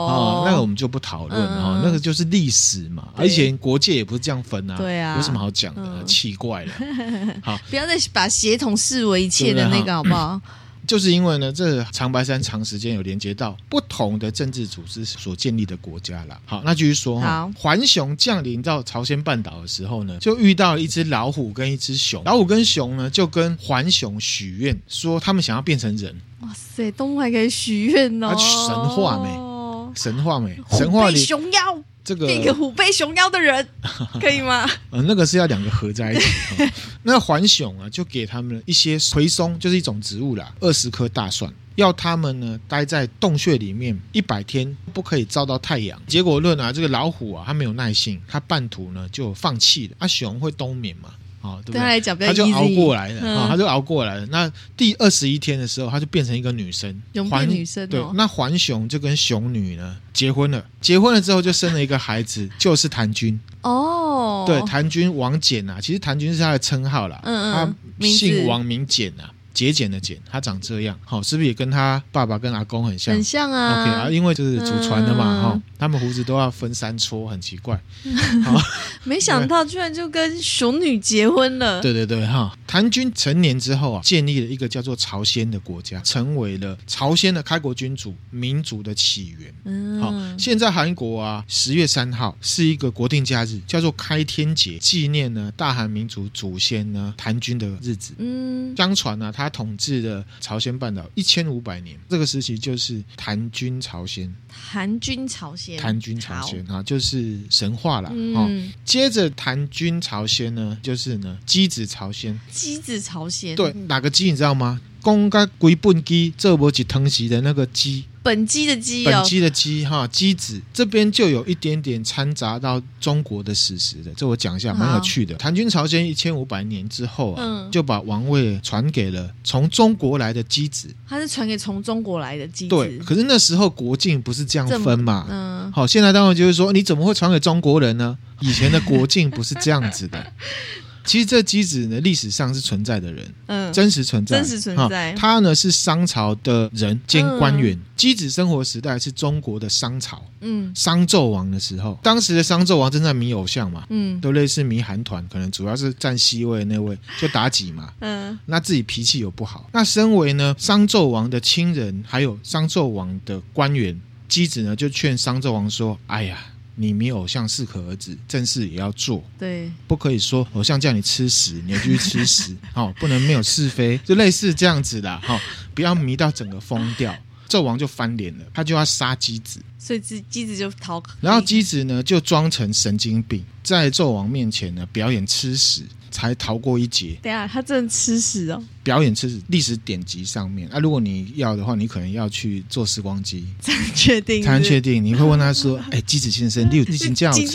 A: 哦，那个我们就不讨论了，那个就是历史嘛，而且国界也不是这样分啊。
B: 对啊，
A: 有什么好讲的？嗯、奇怪了。好，
B: 不要再把协同视为一切的那个好不好？
A: 就是因为呢，这长白山长时间有连接到不同的政治组织所建立的国家啦。好，那继续说哈。环熊降临到朝鲜半岛的时候呢，就遇到了一只老虎跟一只熊。老虎跟熊呢，就跟环熊许愿，说他们想要变成人。
B: 哇塞，动物还可以许愿哦！
A: 神话没？神话没？神话里
B: 熊妖。
A: 这个
B: 变一个虎背熊腰的人 可以吗？
A: 呃，那个是要两个合在一起。哦、那环熊啊，就给他们一些葵松，就是一种植物啦，二十颗大蒜，要他们呢待在洞穴里面一百天，不可以照到太阳。结果论啊，这个老虎啊，它没有耐性，它半途呢就放弃了。啊，熊会冬眠嘛？哦，对不对？他就熬过来了啊、嗯，他就熬过来了。那第二十一天的时候，他就变成一个女生，
B: 变女生、哦。
A: 对，那环雄就跟熊女呢结婚了，结婚了之后就生了一个孩子，就是谭军。
B: 哦，
A: 对，谭军王翦啊，其实谭军是他的称号啦。
B: 嗯
A: 嗯，他姓王名简啊。节俭的俭，他长这样，好，是不是也跟他爸爸跟阿公很像？
B: 很像啊。
A: OK 啊，因为就是祖传的嘛，哈、嗯，他们胡子都要分三撮，很奇怪。好，
B: 没想到居然就跟熊女结婚了。
A: 对 对对，哈，谭军成年之后啊，建立了一个叫做朝鲜的国家，成为了朝鲜的开国君主，民族的起源。
B: 嗯，
A: 好，现在韩国啊，十月三号是一个国定假日，叫做开天节，纪念呢大韩民族祖先呢谭军的日子。
B: 嗯，
A: 相传呢、啊，他。他统治的朝鲜半岛一千五百年，这个时期就是谭军朝鲜。
B: 谭军朝鲜，
A: 谭军朝鲜啊，就是神话了。
B: 嗯、
A: 哦，接着谭军朝鲜呢，就是呢箕子朝鲜。
B: 箕子朝鲜，
A: 对，哪个箕你知道吗？公该归本鸡，这不是疼惜的那个鸡。
B: 本鸡的鸡，
A: 本鸡的鸡哈，鸡子这边就有一点点掺杂到中国的史实的，这我讲一下，蛮有趣的。唐军朝鲜一千五百年之后啊，嗯、就把王位传给了从中国来的箕子。
B: 他是传给从中国来的箕子。
A: 对，可是那时候国境不是这样分嘛？嗯，好，现在当然就是说，你怎么会传给中国人呢？以前的国境不是这样子的。其实这箕子呢，历史上是存在的人，嗯，真实存在，
B: 真实存在。
A: 他呢是商朝的人兼官员。箕子生活时代是中国的商朝，嗯，商纣王的时候，当时的商纣王正在迷偶像嘛，嗯，都类似迷韩团，可能主要是占 C 位那位，就妲己嘛，嗯，那自己脾气又不好。那身为呢商纣王的亲人，还有商纣王的官员，箕子呢就劝商纣王说：“哎呀。”你迷偶像适可而止，正事也要做。对，不可以说偶像叫你吃屎，你就去吃屎。好、哦，不能没有是非，就类似这样子的。好、哦，不要迷到整个疯掉。纣王就翻脸了，他就要杀姬子，
B: 所以姬姬子就逃。
A: 然后姬子呢，就装成神经病，在纣王面前呢表演吃屎。才逃过一劫。
B: 对啊，他真的吃屎哦！
A: 表演吃屎，历史典籍上面啊，如果你要的话，你可能要去做时光机
B: 才能确定。
A: 才能确定，你会问他说：“ 哎，机子先生，你已经这样吃屎，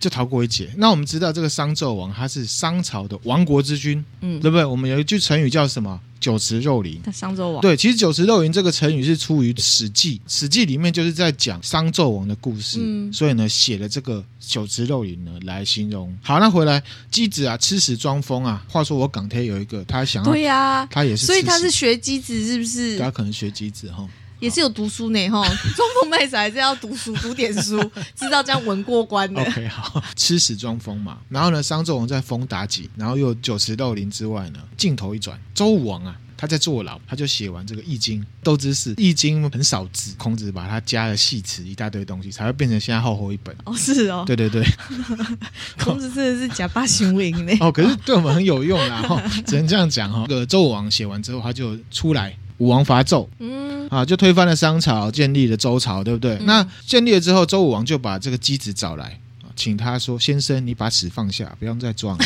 A: 就逃过一劫。”那我们知道这个商纣王他是商朝的亡国之君，嗯，对不对？我们有一句成语叫什么？酒池肉林，
B: 商纣王
A: 对，其实酒池肉林这个成语是出于《史记》，《史记》里面就是在讲商纣王的故事，嗯、所以呢写了这个酒池肉林呢来形容。好，那回来箕子啊，吃屎装疯啊。话说我港铁有一个，他想要
B: 对呀、啊，
A: 他也是，
B: 所以他是学箕子是不是？
A: 他可能学箕子哈，
B: 也是有读书呢哈。装疯卖傻还是要读书，读点书，知道这样文过关的。
A: OK，好，吃屎装疯嘛。然后呢，商纣王在封妲己，然后又酒池肉林之外呢，镜头一转，周武王啊。他在坐牢，他就写完这个《易经》斗知识，《易经》很少字，孔子把他加了戏词一大堆东西，才会变成现在厚厚一本。
B: 哦，是哦，
A: 对对对，
B: 孔子真的是假八行为呢。
A: 哦，可是对我们很有用啊，哈，只能这样讲哈。这个周武王写完之后，他就出来，武王伐纣，嗯，啊，就推翻了商朝，建立了周朝，对不对？嗯、那建立了之后，周武王就把这个姬子找来。请他说：“先生，你把屎放下，不用再装了。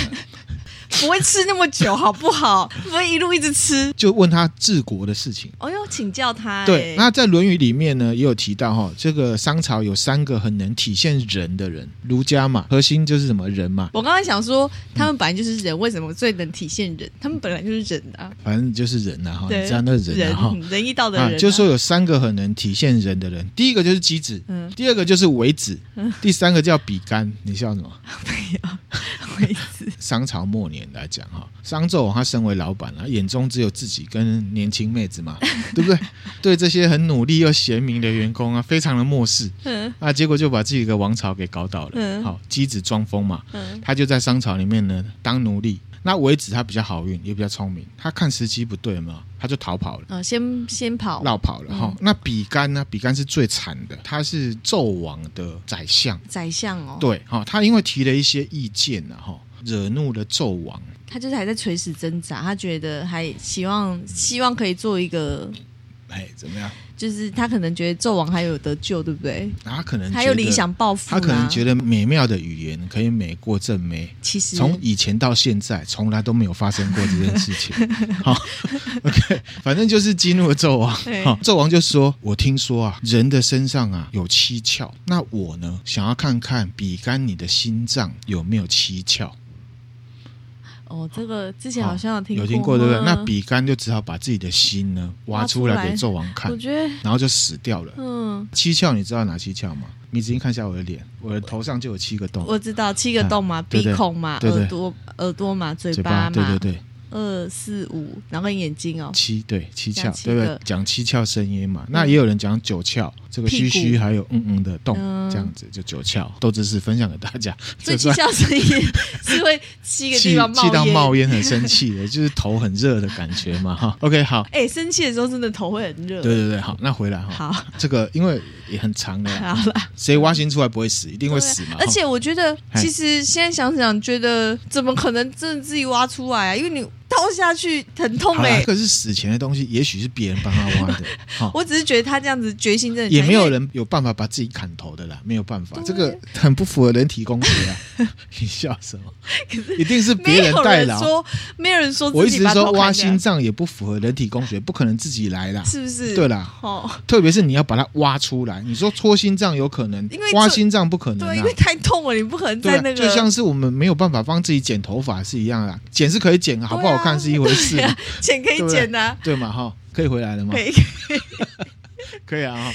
B: 不会吃那么久，好不好？不会一路一直吃。”
A: 就问他治国的事情。
B: 哦哟，请教他。
A: 对，那在《论语》里面呢，也有提到哈，这个商朝有三个很能体现人的人，儒家嘛，核心就是什么人嘛。
B: 我刚刚想说，他们本来就是人，为什么最能体现人？他们本来就是人啊，
A: 反正就是人呐哈。你知道那人哈，
B: 仁义道德人，
A: 就是说有三个很能体现人的人，第一个就是箕子，嗯第二个就是微子，第三个叫比干。你笑什么？
B: 没有，微子。
A: 商朝末年来讲哈，商纣王他身为老板啊，眼中只有自己跟年轻妹子嘛，对不对？对这些很努力又贤明的员工啊，非常的漠视。嗯。啊，结果就把自己的王朝给搞倒了。嗯。好，箕子装疯嘛。嗯。他就在商朝里面呢当奴隶。那微子他比较好运，也比较聪明，他看时机不对嘛，他就逃跑了。
B: 呃，先先跑，
A: 绕跑了哈。嗯、那比干呢？比干是最惨的，他是纣王的宰相。
B: 宰相哦。
A: 对哈，他因为提了一些意见呢，哈，惹怒了纣王。
B: 他就是还在垂死挣扎，他觉得还希望希望可以做一个，
A: 哎，怎么样？
B: 就是他可能觉得纣王还有得救，对不对？
A: 他可能
B: 还有理想抱负，
A: 他可能觉得美妙的语言可以美过正美。
B: 其实
A: 从以前到现在，从来都没有发生过这件事情。好，OK，反正就是激怒了纣王。好，纣王就说：“我听说啊，人的身上啊有七窍，那我呢，想要看看比干你的心脏有没有七窍。”
B: 哦，这个之前好像有听过，
A: 有听过对不对？那比干就只好把自己的心呢挖出来给纣王看，
B: 我觉得，
A: 然后就死掉了。嗯，七窍你知道哪七窍吗？你仔细看一下我的脸，我的头上就有七个洞。
B: 我知道七个洞嘛，鼻孔嘛，耳朵耳朵嘛，嘴巴嘛，
A: 对对对。
B: 二四五，然后眼睛哦，
A: 七对七窍，对不对？讲七窍生烟嘛，那也有人讲九窍，这个嘘嘘还有嗯嗯的动，这样子就九窍。都只是分享给大家。
B: 所以 七窍生烟 是会七个地方
A: 气到冒烟，很生气的，就是头很热的感觉嘛哈。OK，好。
B: 哎，生气的时候真的头会很热。
A: 对对对，好，那回来哈。好，这个因为也很长的。
B: 好了，
A: 谁挖心出来不会死？一定会死嘛。
B: 而且我觉得，其实现在想想，觉得怎么可能真的自己挖出来啊？因为你。套下去很痛哎。
A: 这个是死前的东西，也许是别人帮他挖的。好，
B: 我只是觉得他这样子决心真的
A: 也没有人有办法把自己砍头的啦，没有办法，这个很不符合人体工学啊。你笑什么？可是一定是别人代劳。
B: 说没有人说，
A: 我意思是说挖心脏也不符合人体工学，不可能自己来啦，
B: 是不是？
A: 对啦，哦，特别是你要把它挖出来，你说戳心脏有可能，因为挖心脏不可能，
B: 对，因为太痛了，你不可能在那个，
A: 就像是我们没有办法帮自己剪头发是一样的，剪是可以剪，好不好看是一回事，
B: 钱可以捡的，
A: 对嘛哈，可以回来了吗？
B: 可以，
A: 可以啊。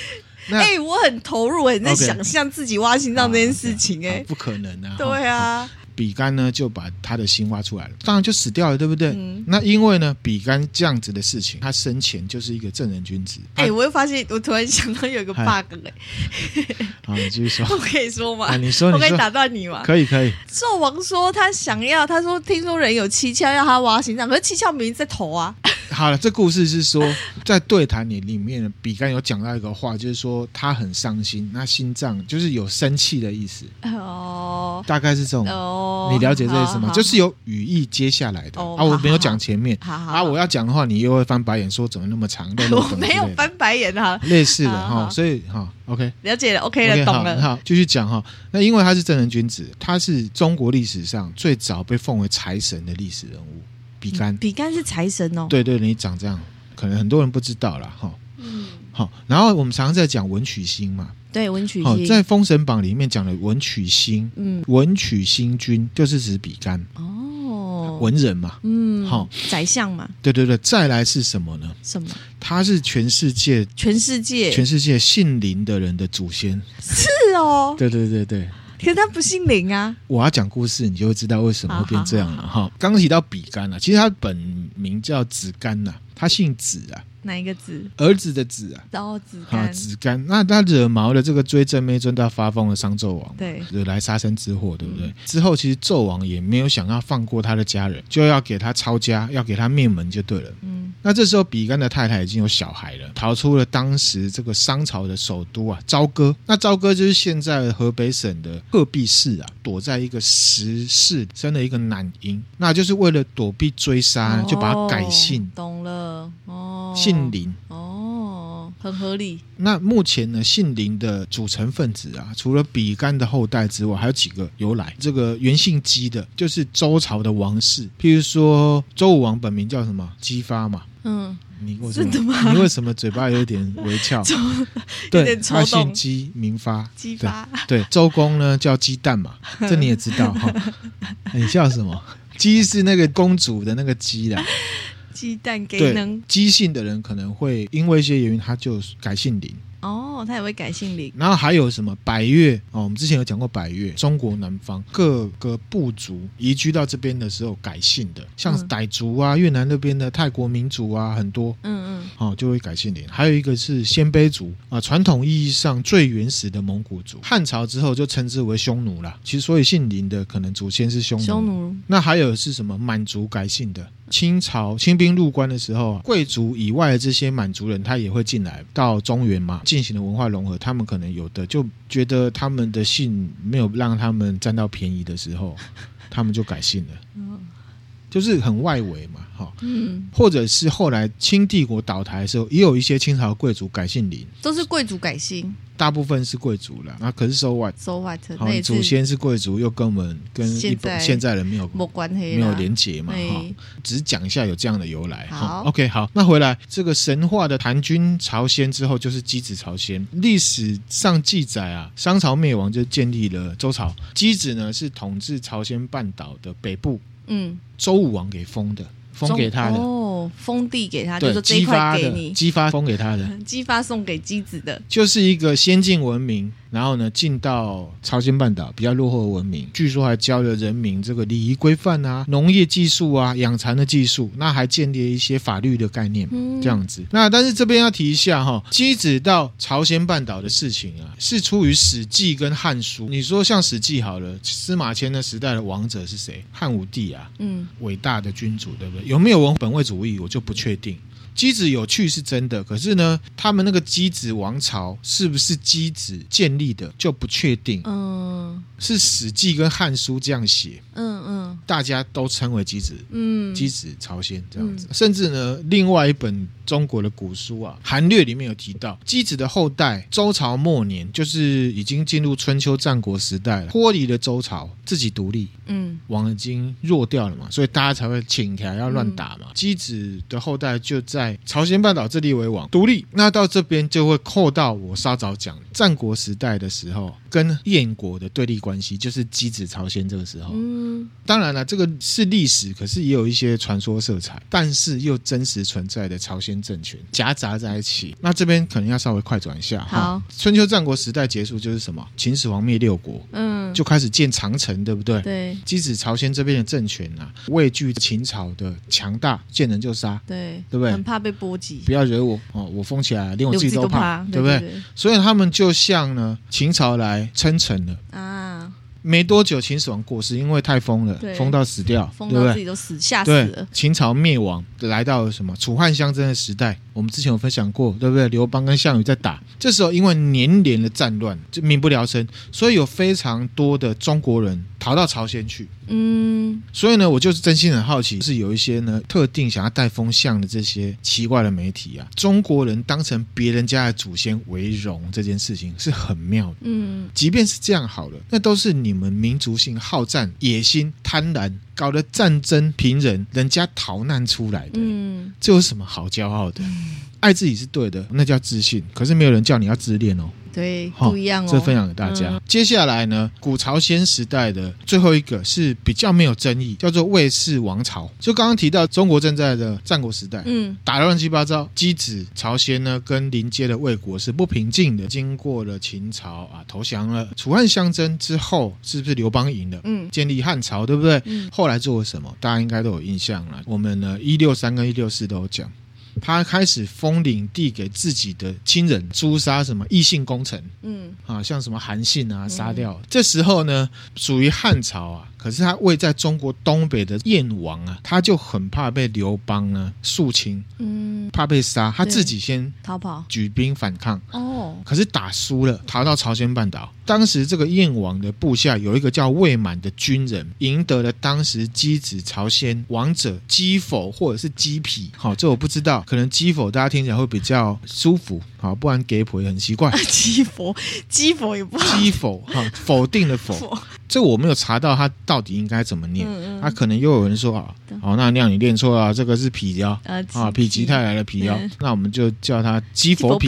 B: 哎，我很投入，哎，在想象自己挖心脏这件事情，哎，
A: 不可能啊，
B: 对啊。
A: 比干呢，就把他的心挖出来了，当然就死掉了，对不对？嗯、那因为呢，比干这样子的事情，他生前就是一个正人君子。
B: 哎、欸，我又发现，我突然想到有一个 bug 哎、欸。
A: 好，你继续说。
B: 我可以说吗？
A: 啊、你说，
B: 我可以打断你吗？
A: 可以，可以。
B: 纣王说他想要，他说听说人有七窍要他挖心脏，可是七窍明明在头啊。
A: 好了，这故事是说 在对谈里里面，比干有讲到一个话，就是说他很伤心，那心脏就是有生气的意思。哦，大概是这种。哦，你了解这个？什么？就是有语义接下来的啊！我没有讲前面啊！我要讲的话，你又会翻白眼，说怎么那么长？
B: 我没有翻白眼哈，
A: 类似的哈，所以哈，OK，
B: 了解了，OK 了，懂了。
A: 好，继续讲哈。那因为他是正人君子，他是中国历史上最早被奉为财神的历史人物。比干，
B: 比干是财神哦。
A: 对对，你长这样，可能很多人不知道了哈。嗯，好。然后我们常常在讲文曲星嘛。
B: 对，文曲星
A: 在《封神榜》里面讲的文曲星，嗯，文曲星君就是指比干哦，文人嘛，嗯，好，
B: 宰相嘛，
A: 对对对，再来是什么呢？
B: 什么？
A: 他是全世界，
B: 全世界，
A: 全世界姓林的人的祖先，
B: 是哦，
A: 对对对对，
B: 可是他不姓林啊。
A: 我要讲故事，你就会知道为什么会变这样了哈。刚提到比干了，其实他本名叫子干呐，他姓子啊。
B: 哪一个子？
A: 儿子的子啊，
B: 然后子干，
A: 子干。那他惹毛了这个追正妹尊到发疯的商纣王，
B: 对，
A: 惹来杀身之祸，对不对？嗯、之后其实纣王也没有想要放过他的家人，就要给他抄家，要给他灭门就对了。嗯，那这时候比干的太太已经有小孩了，逃出了当时这个商朝的首都啊，朝歌。那朝歌就是现在河北省的鹤壁市啊，躲在一个石室生了一个男婴，那就是为了躲避追杀，就把他改姓。
B: 哦、懂了哦。
A: 姓林
B: 哦，很合理。
A: 那目前呢，姓林的组成分子啊，除了比干的后代之外，还有几个由来。这个原姓姬的，就是周朝的王室，譬如说周武王本名叫什么？姬发嘛。嗯，你为什么？你为什么嘴巴有点微翘？对，他姓姬，名发。
B: 姬发。
A: 对，周公呢叫姬旦嘛，这你也知道哈。你笑什么？姬是那个公主的那个姬啦。
B: 鸡蛋给能
A: 姬姓的人可能会因为一些原因，他就改姓林。
B: 哦，他也会改姓林。
A: 然后还有什么百越哦？我们之前有讲过百越，中国南方各个部族移居到这边的时候改姓的，像傣族啊、越南那边的泰国民族啊，很多。嗯嗯。哦，就会改姓林。还有一个是鲜卑族啊，传统意义上最原始的蒙古族。汉朝之后就称之为匈奴了。其实所以姓林的可能祖先是匈奴。匈奴。那还有是什么满族改姓的？清朝清兵入关的时候，贵族以外的这些满族人，他也会进来到中原嘛，进行了文化融合。他们可能有的就觉得他们的姓没有让他们占到便宜的时候，他们就改姓了，就是很外围嘛，哈，嗯，或者是后来清帝国倒台的时候，也有一些清朝贵族改姓林，
B: 都是贵族改姓。
A: 大部分是贵族了，那，可是 so what，so
B: what，
A: 好，祖先是贵族，又跟我们跟一般现在人没有
B: 没关系，
A: 没有连结嘛，哈，只是讲一下有这样的由来，
B: 好
A: ，OK，好，那回来这个神话的谭军朝鲜之后就是箕子朝鲜，历史上记载啊，商朝灭亡就建立了周朝，箕子呢是统治朝鲜半岛的北部，嗯，周武王给封的。封给他的，
B: 封地给他，就是这块给你，
A: 激发封给他的，
B: 激发送给机子的，
A: 就是一个先进文明。然后呢，进到朝鲜半岛比较落后的文明，据说还教了人民这个礼仪规范啊、农业技术啊、养蚕的技术，那还建立了一些法律的概念，嗯、这样子。那但是这边要提一下哈，机子到朝鲜半岛的事情啊，是出于《史记》跟《汉书》。你说像《史记》好了，司马迁的时代的王者是谁？汉武帝啊，嗯，伟大的君主，对不对？有没有文本位主义？我就不确定。箕子有趣是真的，可是呢，他们那个箕子王朝是不是箕子建立的就不确定。嗯，是《史记》跟《汉书》这样写。嗯嗯。
B: 嗯，
A: 大家都称为箕子，
B: 嗯，
A: 箕子朝鲜这样子。甚至呢，另外一本中国的古书啊，《韩略》里面有提到，箕子的后代周朝末年，就是已经进入春秋战国时代了，脱离了周朝，自己独立，
B: 嗯，
A: 王已经弱掉了嘛，所以大家才会请起来要乱打嘛。箕子的后代就在朝鲜半岛自立为王，独立。那到这边就会扣到我稍早讲战国时代的时候，跟燕国的对立关系，就是箕子朝鲜这个时候。
B: 嗯，
A: 当然了，这个是历史，可是也有一些传说色彩，但是又真实存在的朝鲜政权夹杂在一起。那这边可能要稍微快转一下。
B: 好，
A: 春秋战国时代结束就是什么？秦始皇灭六国，
B: 嗯，
A: 就开始建长城，对不对？
B: 对。
A: 箕子朝鲜这边的政权啊，畏惧秦朝的强大，见人就杀，
B: 对，
A: 对不对？
B: 很怕被波及，
A: 不要惹我哦，我封起来，连我自己都怕，
B: 都怕
A: 对不对？
B: 对对对，
A: 所以他们就像呢秦朝来称臣了
B: 啊。
A: 没多久，秦始皇过世，因为太疯了，疯到死掉，
B: 疯到自己都死，吓死了。
A: 秦朝灭亡，来到了什么楚汉相争的时代。我们之前有分享过，对不对？刘邦跟项羽在打，这时候因为年年的战乱，就民不聊生，所以有非常多的中国人逃到朝鲜去。
B: 嗯，
A: 所以呢，我就是真心很好奇，是有一些呢特定想要带风向的这些奇怪的媒体啊，中国人当成别人家的祖先为荣这件事情是很妙的。
B: 嗯，
A: 即便是这样好了，那都是你们民族性好战、野心、贪婪，搞得战争平人，人家逃难出来的。嗯，这有什么好骄傲的？嗯，爱自己是对的，那叫自信。可是没有人叫你要自恋哦。
B: 对，不一样哦。
A: 这分享给大家。嗯、接下来呢，古朝鲜时代的最后一个是比较没有争议，叫做魏氏王朝。就刚刚提到中国正在的战国时代，嗯，打得乱七八糟。箕子朝鲜呢，跟邻接的魏国是不平静的。经过了秦朝啊投降了，楚汉相争之后，是不是刘邦赢了？嗯，建立汉朝，对不对？嗯。后来做了什么？大家应该都有印象了。我们呢，一六三跟一六四都有讲。他开始封领地给自己的亲人，诛杀什么异姓功臣，嗯，啊，像什么韩信啊，杀掉。嗯、这时候呢，属于汉朝啊。可是他位在中国东北的燕王啊，他就很怕被刘邦呢肃清，嗯，怕被杀，他自己先逃跑，举兵反抗。哦，可是打输了，逃到朝鲜半岛。当时这个燕王的部下有一个叫魏满的军人，赢得了当时箕子朝鲜王者箕否或者是箕皮。好，这我不知道，可能箕否大家听起来会比较舒服，好，不然给婆也很奇怪。
B: 箕否，箕否也不好。
A: 箕否哈，否定的否。这我没有查到他到底应该怎么念，他、嗯嗯。啊、可能又有人说啊，好、哦，那那样你念错了，这个是否腰啊，否极泰来的否腰，嗯、那我们就叫他箕否否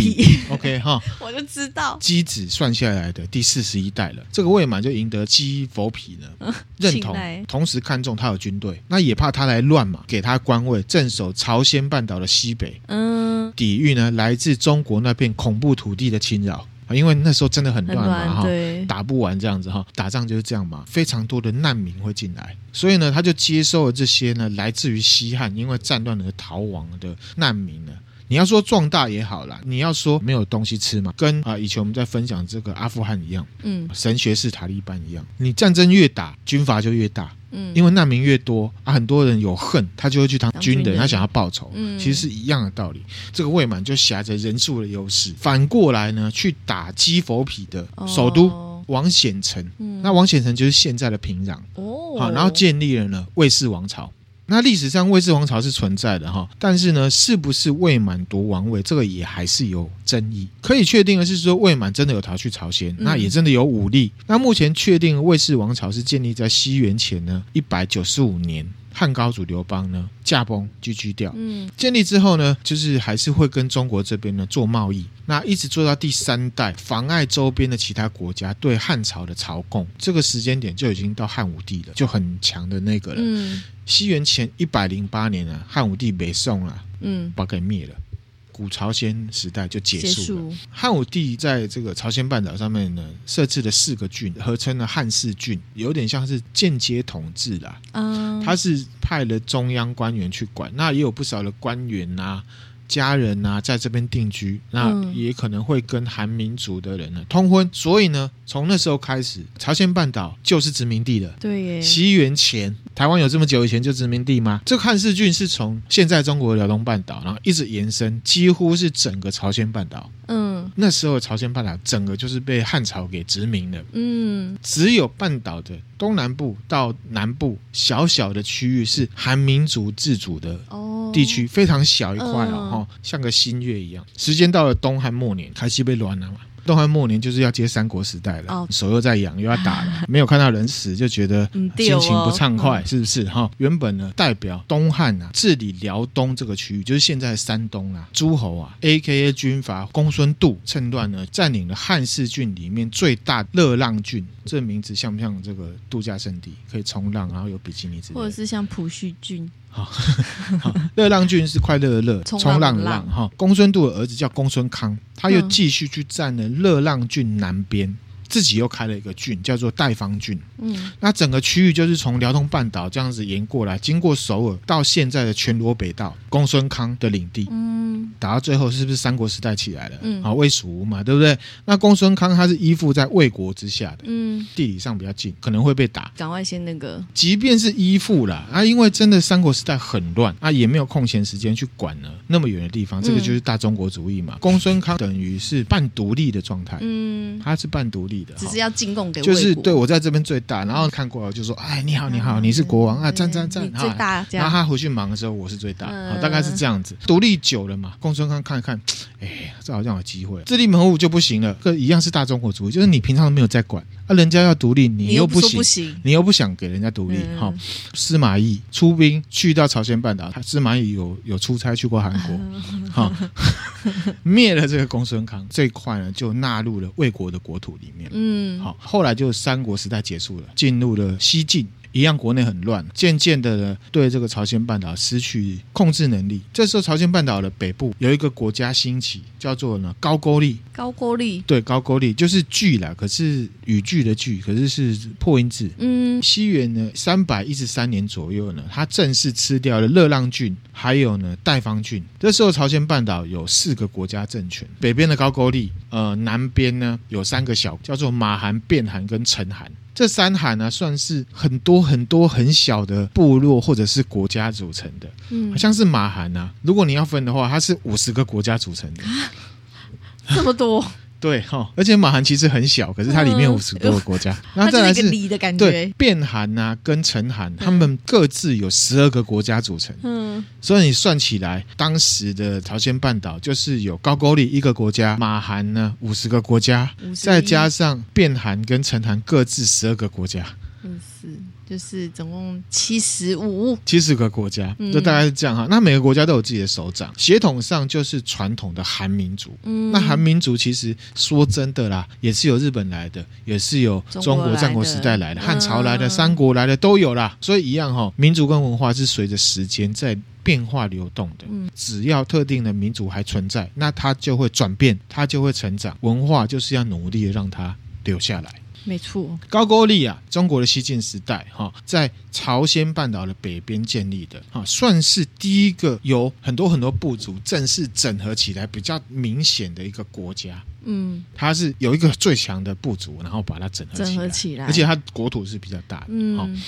A: ，OK 哈，
B: 我就知道。
A: 基子算下来的第四十一代了，这个未满就赢得箕否否呢，嗯、认同，同时看中他有军队，那也怕他来乱嘛，给他官位镇守朝鲜半岛的西北，嗯，抵御呢来自中国那片恐怖土地的侵扰。因为那时候真的很乱嘛，哈，打不完这样子哈，打仗就是这样嘛，非常多的难民会进来，所以呢，他就接收了这些呢来自于西汉因为战乱而逃亡的难民呢。你要说壮大也好啦，你要说没有东西吃嘛，跟啊以前我们在分享这个阿富汗一样，嗯，神学式塔利班一样，你战争越打，军阀就越大。嗯，因为难民越多啊，很多人有恨，他就会去当军人，他想要报仇。嗯，其实是一样的道理。这个魏满就挟着人数的优势，反过来呢去打击佛匹的首都、哦、王显城。嗯，那王显城就是现在的平壤。哦，好，然后建立了呢魏氏王朝。那历史上魏氏王朝是存在的哈，但是呢，是不是魏满夺王位，这个也还是有争议。可以确定的是说，魏满真的有逃去朝鲜，那也真的有武力。那目前确定魏氏王朝是建立在西元前呢一百九十五年。汉高祖刘邦呢驾崩居居掉，嗯，建立之后呢，就是还是会跟中国这边呢做贸易，那一直做到第三代，妨碍周边的其他国家对汉朝的朝贡，这个时间点就已经到汉武帝了，就很强的那个了。嗯，西元前一百零八年啊，汉武帝北宋啊，嗯，把给灭了。古朝鲜时代就结束了。汉武帝在这个朝鲜半岛上面呢，设置了四个郡，合称了汉四郡，有点像是间接统治啦。嗯，他是派了中央官员去管，那也有不少的官员啊。家人啊，在这边定居，那也可能会跟韩民族的人呢通婚，所以呢，从那时候开始，朝鲜半岛就是殖民地了。
B: 对耶，
A: 西元前，台湾有这么久以前就殖民地吗？这个汉四郡是从现在中国的辽东半岛，然后一直延伸，几乎是整个朝鲜半岛。嗯，那时候朝鲜半岛整个就是被汉朝给殖民了。嗯，只有半岛的东南部到南部小小的区域是韩民族自主的地区，非常小一块哦，像个新月一样。时间到了东汉末年，开始被乱了嘛。东汉末年就是要接三国时代了，哦、手又在痒，又要打了，没有看到人死就觉得心情不畅快，是不是？哈，原本呢代表东汉啊治理辽东这个区域，就是现在的山东啊，诸侯啊，A.K.A. 军阀公孙度趁乱呢占领了汉氏郡里面最大乐浪郡，这名字像不像这个度假胜地？可以冲浪，然后有比基尼之类，
B: 或者是像普须郡。
A: 好，乐浪郡是快乐的乐，冲浪的浪。哈，公孙度的儿子叫公孙康，他又继续去占了乐浪郡南边。自己又开了一个郡，叫做代方郡。嗯，那整个区域就是从辽东半岛这样子沿过来，经过首尔到现在的全罗北道，公孙康的领地。嗯，打到最后是不是三国时代起来了？嗯，啊，魏蜀吴嘛，对不对？那公孙康他是依附在魏国之下的，嗯，地理上比较近，可能会被打。
B: 赶快先那个，
A: 即便是依附了啊，因为真的三国时代很乱啊，也没有空闲时间去管了那么远的地方。这个就是大中国主义嘛。公孙康等于是半独立的状态，嗯，他是半独立。
B: 只是要进贡给我，
A: 就是对我在这边最大，然后看过来就说：“哎，你好，你好，你是国王啊，赞赞赞，
B: 最大。”
A: 然后他回去忙的时候，我是最大，大概是这样子。独立久了嘛，公孙康看一看，哎，这好像有机会，自立门户就不行了。这一样是大中国主义，就是你平常都没有在管，啊，人家要独立，你又不行，你又不想给人家独立。好，司马懿出兵去到朝鲜半岛，司马懿有有出差去过韩国，好，灭了这个公孙康，这一块呢就纳入了魏国的国土里面。嗯，好，后来就三国时代结束了，进入了西晋。一样，国内很乱，渐渐的呢，对这个朝鲜半岛失去控制能力。这时候，朝鲜半岛的北部有一个国家兴起，叫做呢高句丽。
B: 高句丽，
A: 对，高句丽就是句啦，可是语句的句，可是是破音字。嗯，西元呢三百一十三年左右呢，他正式吃掉了乐浪郡，还有呢代方郡。这时候，朝鲜半岛有四个国家政权，北边的高句丽，呃，南边呢有三个小，叫做马韩、弁韩跟陈韩。这三韩呢，算是很多很多很小的部落或者是国家组成的，嗯，好像是马韩啊。如果你要分的话，它是五十个国家组成的，
B: 这么多。
A: 对哈，而且马韩其实很小，可是它里面有五十多个国家。然后再来是对变韩啊，跟陈韩，他们各自有十二个国家组成。嗯，所以你算起来，当时的朝鲜半岛就是有高句丽一个国家，马韩呢五十个国家，再加上变韩跟陈韩各自十二个国家。
B: 嗯，是。就是总共七十五，
A: 七十个国家，就大概是这样哈。嗯、那每个国家都有自己的首长，血统上就是传统的韩民族。嗯，那韩民族其实说真的啦，也是有日本来的，也是有中国战国时代来的、汉朝来的、三国来的都有啦。所以一样哈，民族跟文化是随着时间在变化流动的。嗯，只要特定的民族还存在，那它就会转变，它就会成长。文化就是要努力的让它留下来。
B: 没错，
A: 高句丽啊，中国的西晋时代哈，在朝鲜半岛的北边建立的哈，算是第一个有很多很多部族正式整合起来比较明显的一个国家。嗯，它是有一个最强的部族，然后把它整合起来，整合起来，而且它国土是比较大的。嗯，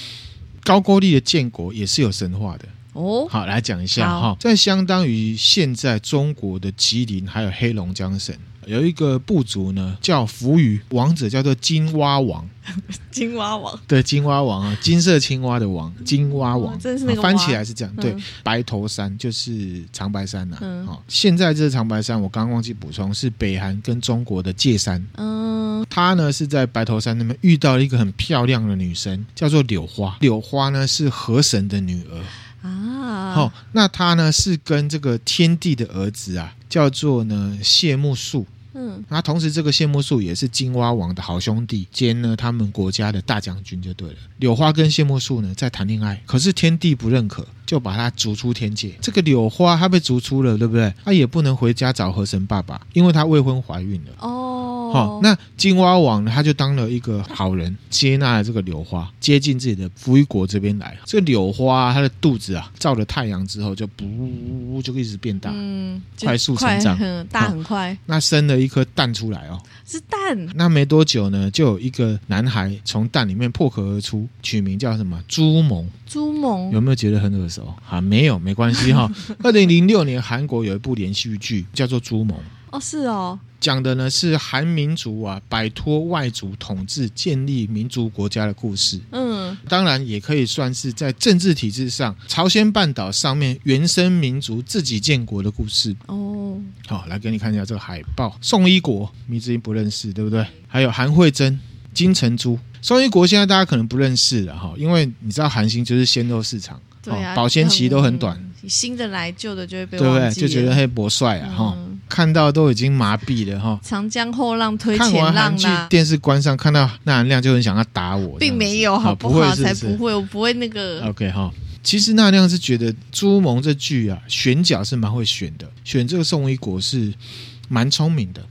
A: 高句丽的建国也是有神话的哦。好，来讲一下哈，在相当于现在中国的吉林还有黑龙江省。有一个部族呢，叫扶余，王者叫做金蛙王。
B: 金蛙王，
A: 对，金蛙王啊，金色青蛙的王，金蛙王，真是那个翻起来是这样。对，白头山就是长白山呐。好，现在这长白山，我刚刚忘记补充，是北韩跟中国的界山。嗯，他呢是在白头山那边遇到了一个很漂亮的女生，叫做柳花。柳花呢是河神的女儿啊。好，那他呢是跟这个天帝的儿子啊，叫做呢谢木素。嗯，那同时这个谢木树也是金蛙王的好兄弟兼呢他们国家的大将军就对了。柳花跟谢木树呢在谈恋爱，可是天帝不认可，就把他逐出天界。这个柳花她被逐出了，对不对？她也不能回家找河神爸爸，因为她未婚怀孕了。哦。好，那金蛙王呢？他就当了一个好人，接纳了这个柳花，接近自己的扶余国这边来。这个柳花，它的肚子啊，照了太阳之后，就不就一直变大，嗯，快速成长，
B: 很大很快。
A: 那生了一颗蛋出来哦，
B: 是蛋。
A: 那没多久呢，就有一个男孩从蛋里面破壳而出，取名叫什么？朱蒙。
B: 朱蒙
A: 有没有觉得很耳熟？啊，没有，没关系哈。二零零六年，韩国有一部连续剧叫做《朱蒙》。
B: 哦，是哦。
A: 讲的呢是韩民族啊摆脱外族统治，建立民族国家的故事。嗯，当然也可以算是在政治体制上，朝鲜半岛上面原生民族自己建国的故事。哦，好，来给你看一下这个海报。宋一国，迷之音不认识，对不对？还有韩惠珍、金城珠。宋一国现在大家可能不认识了哈，因为你知道韩星就是鲜肉市场，对啊，保鲜期都很短，
B: 新的来旧的就会被
A: 对不对？就觉得黑博帅啊哈。嗯看到都已经麻痹了哈！
B: 长江后浪推前浪。看完剧，
A: 电视关上，看到那亮就很想要打我，
B: 并没有，好不好？才不会，我不会那个。
A: OK 哈，其实那亮是觉得朱蒙这剧啊，选角是蛮会选的，选这个宋一国是蛮聪明的。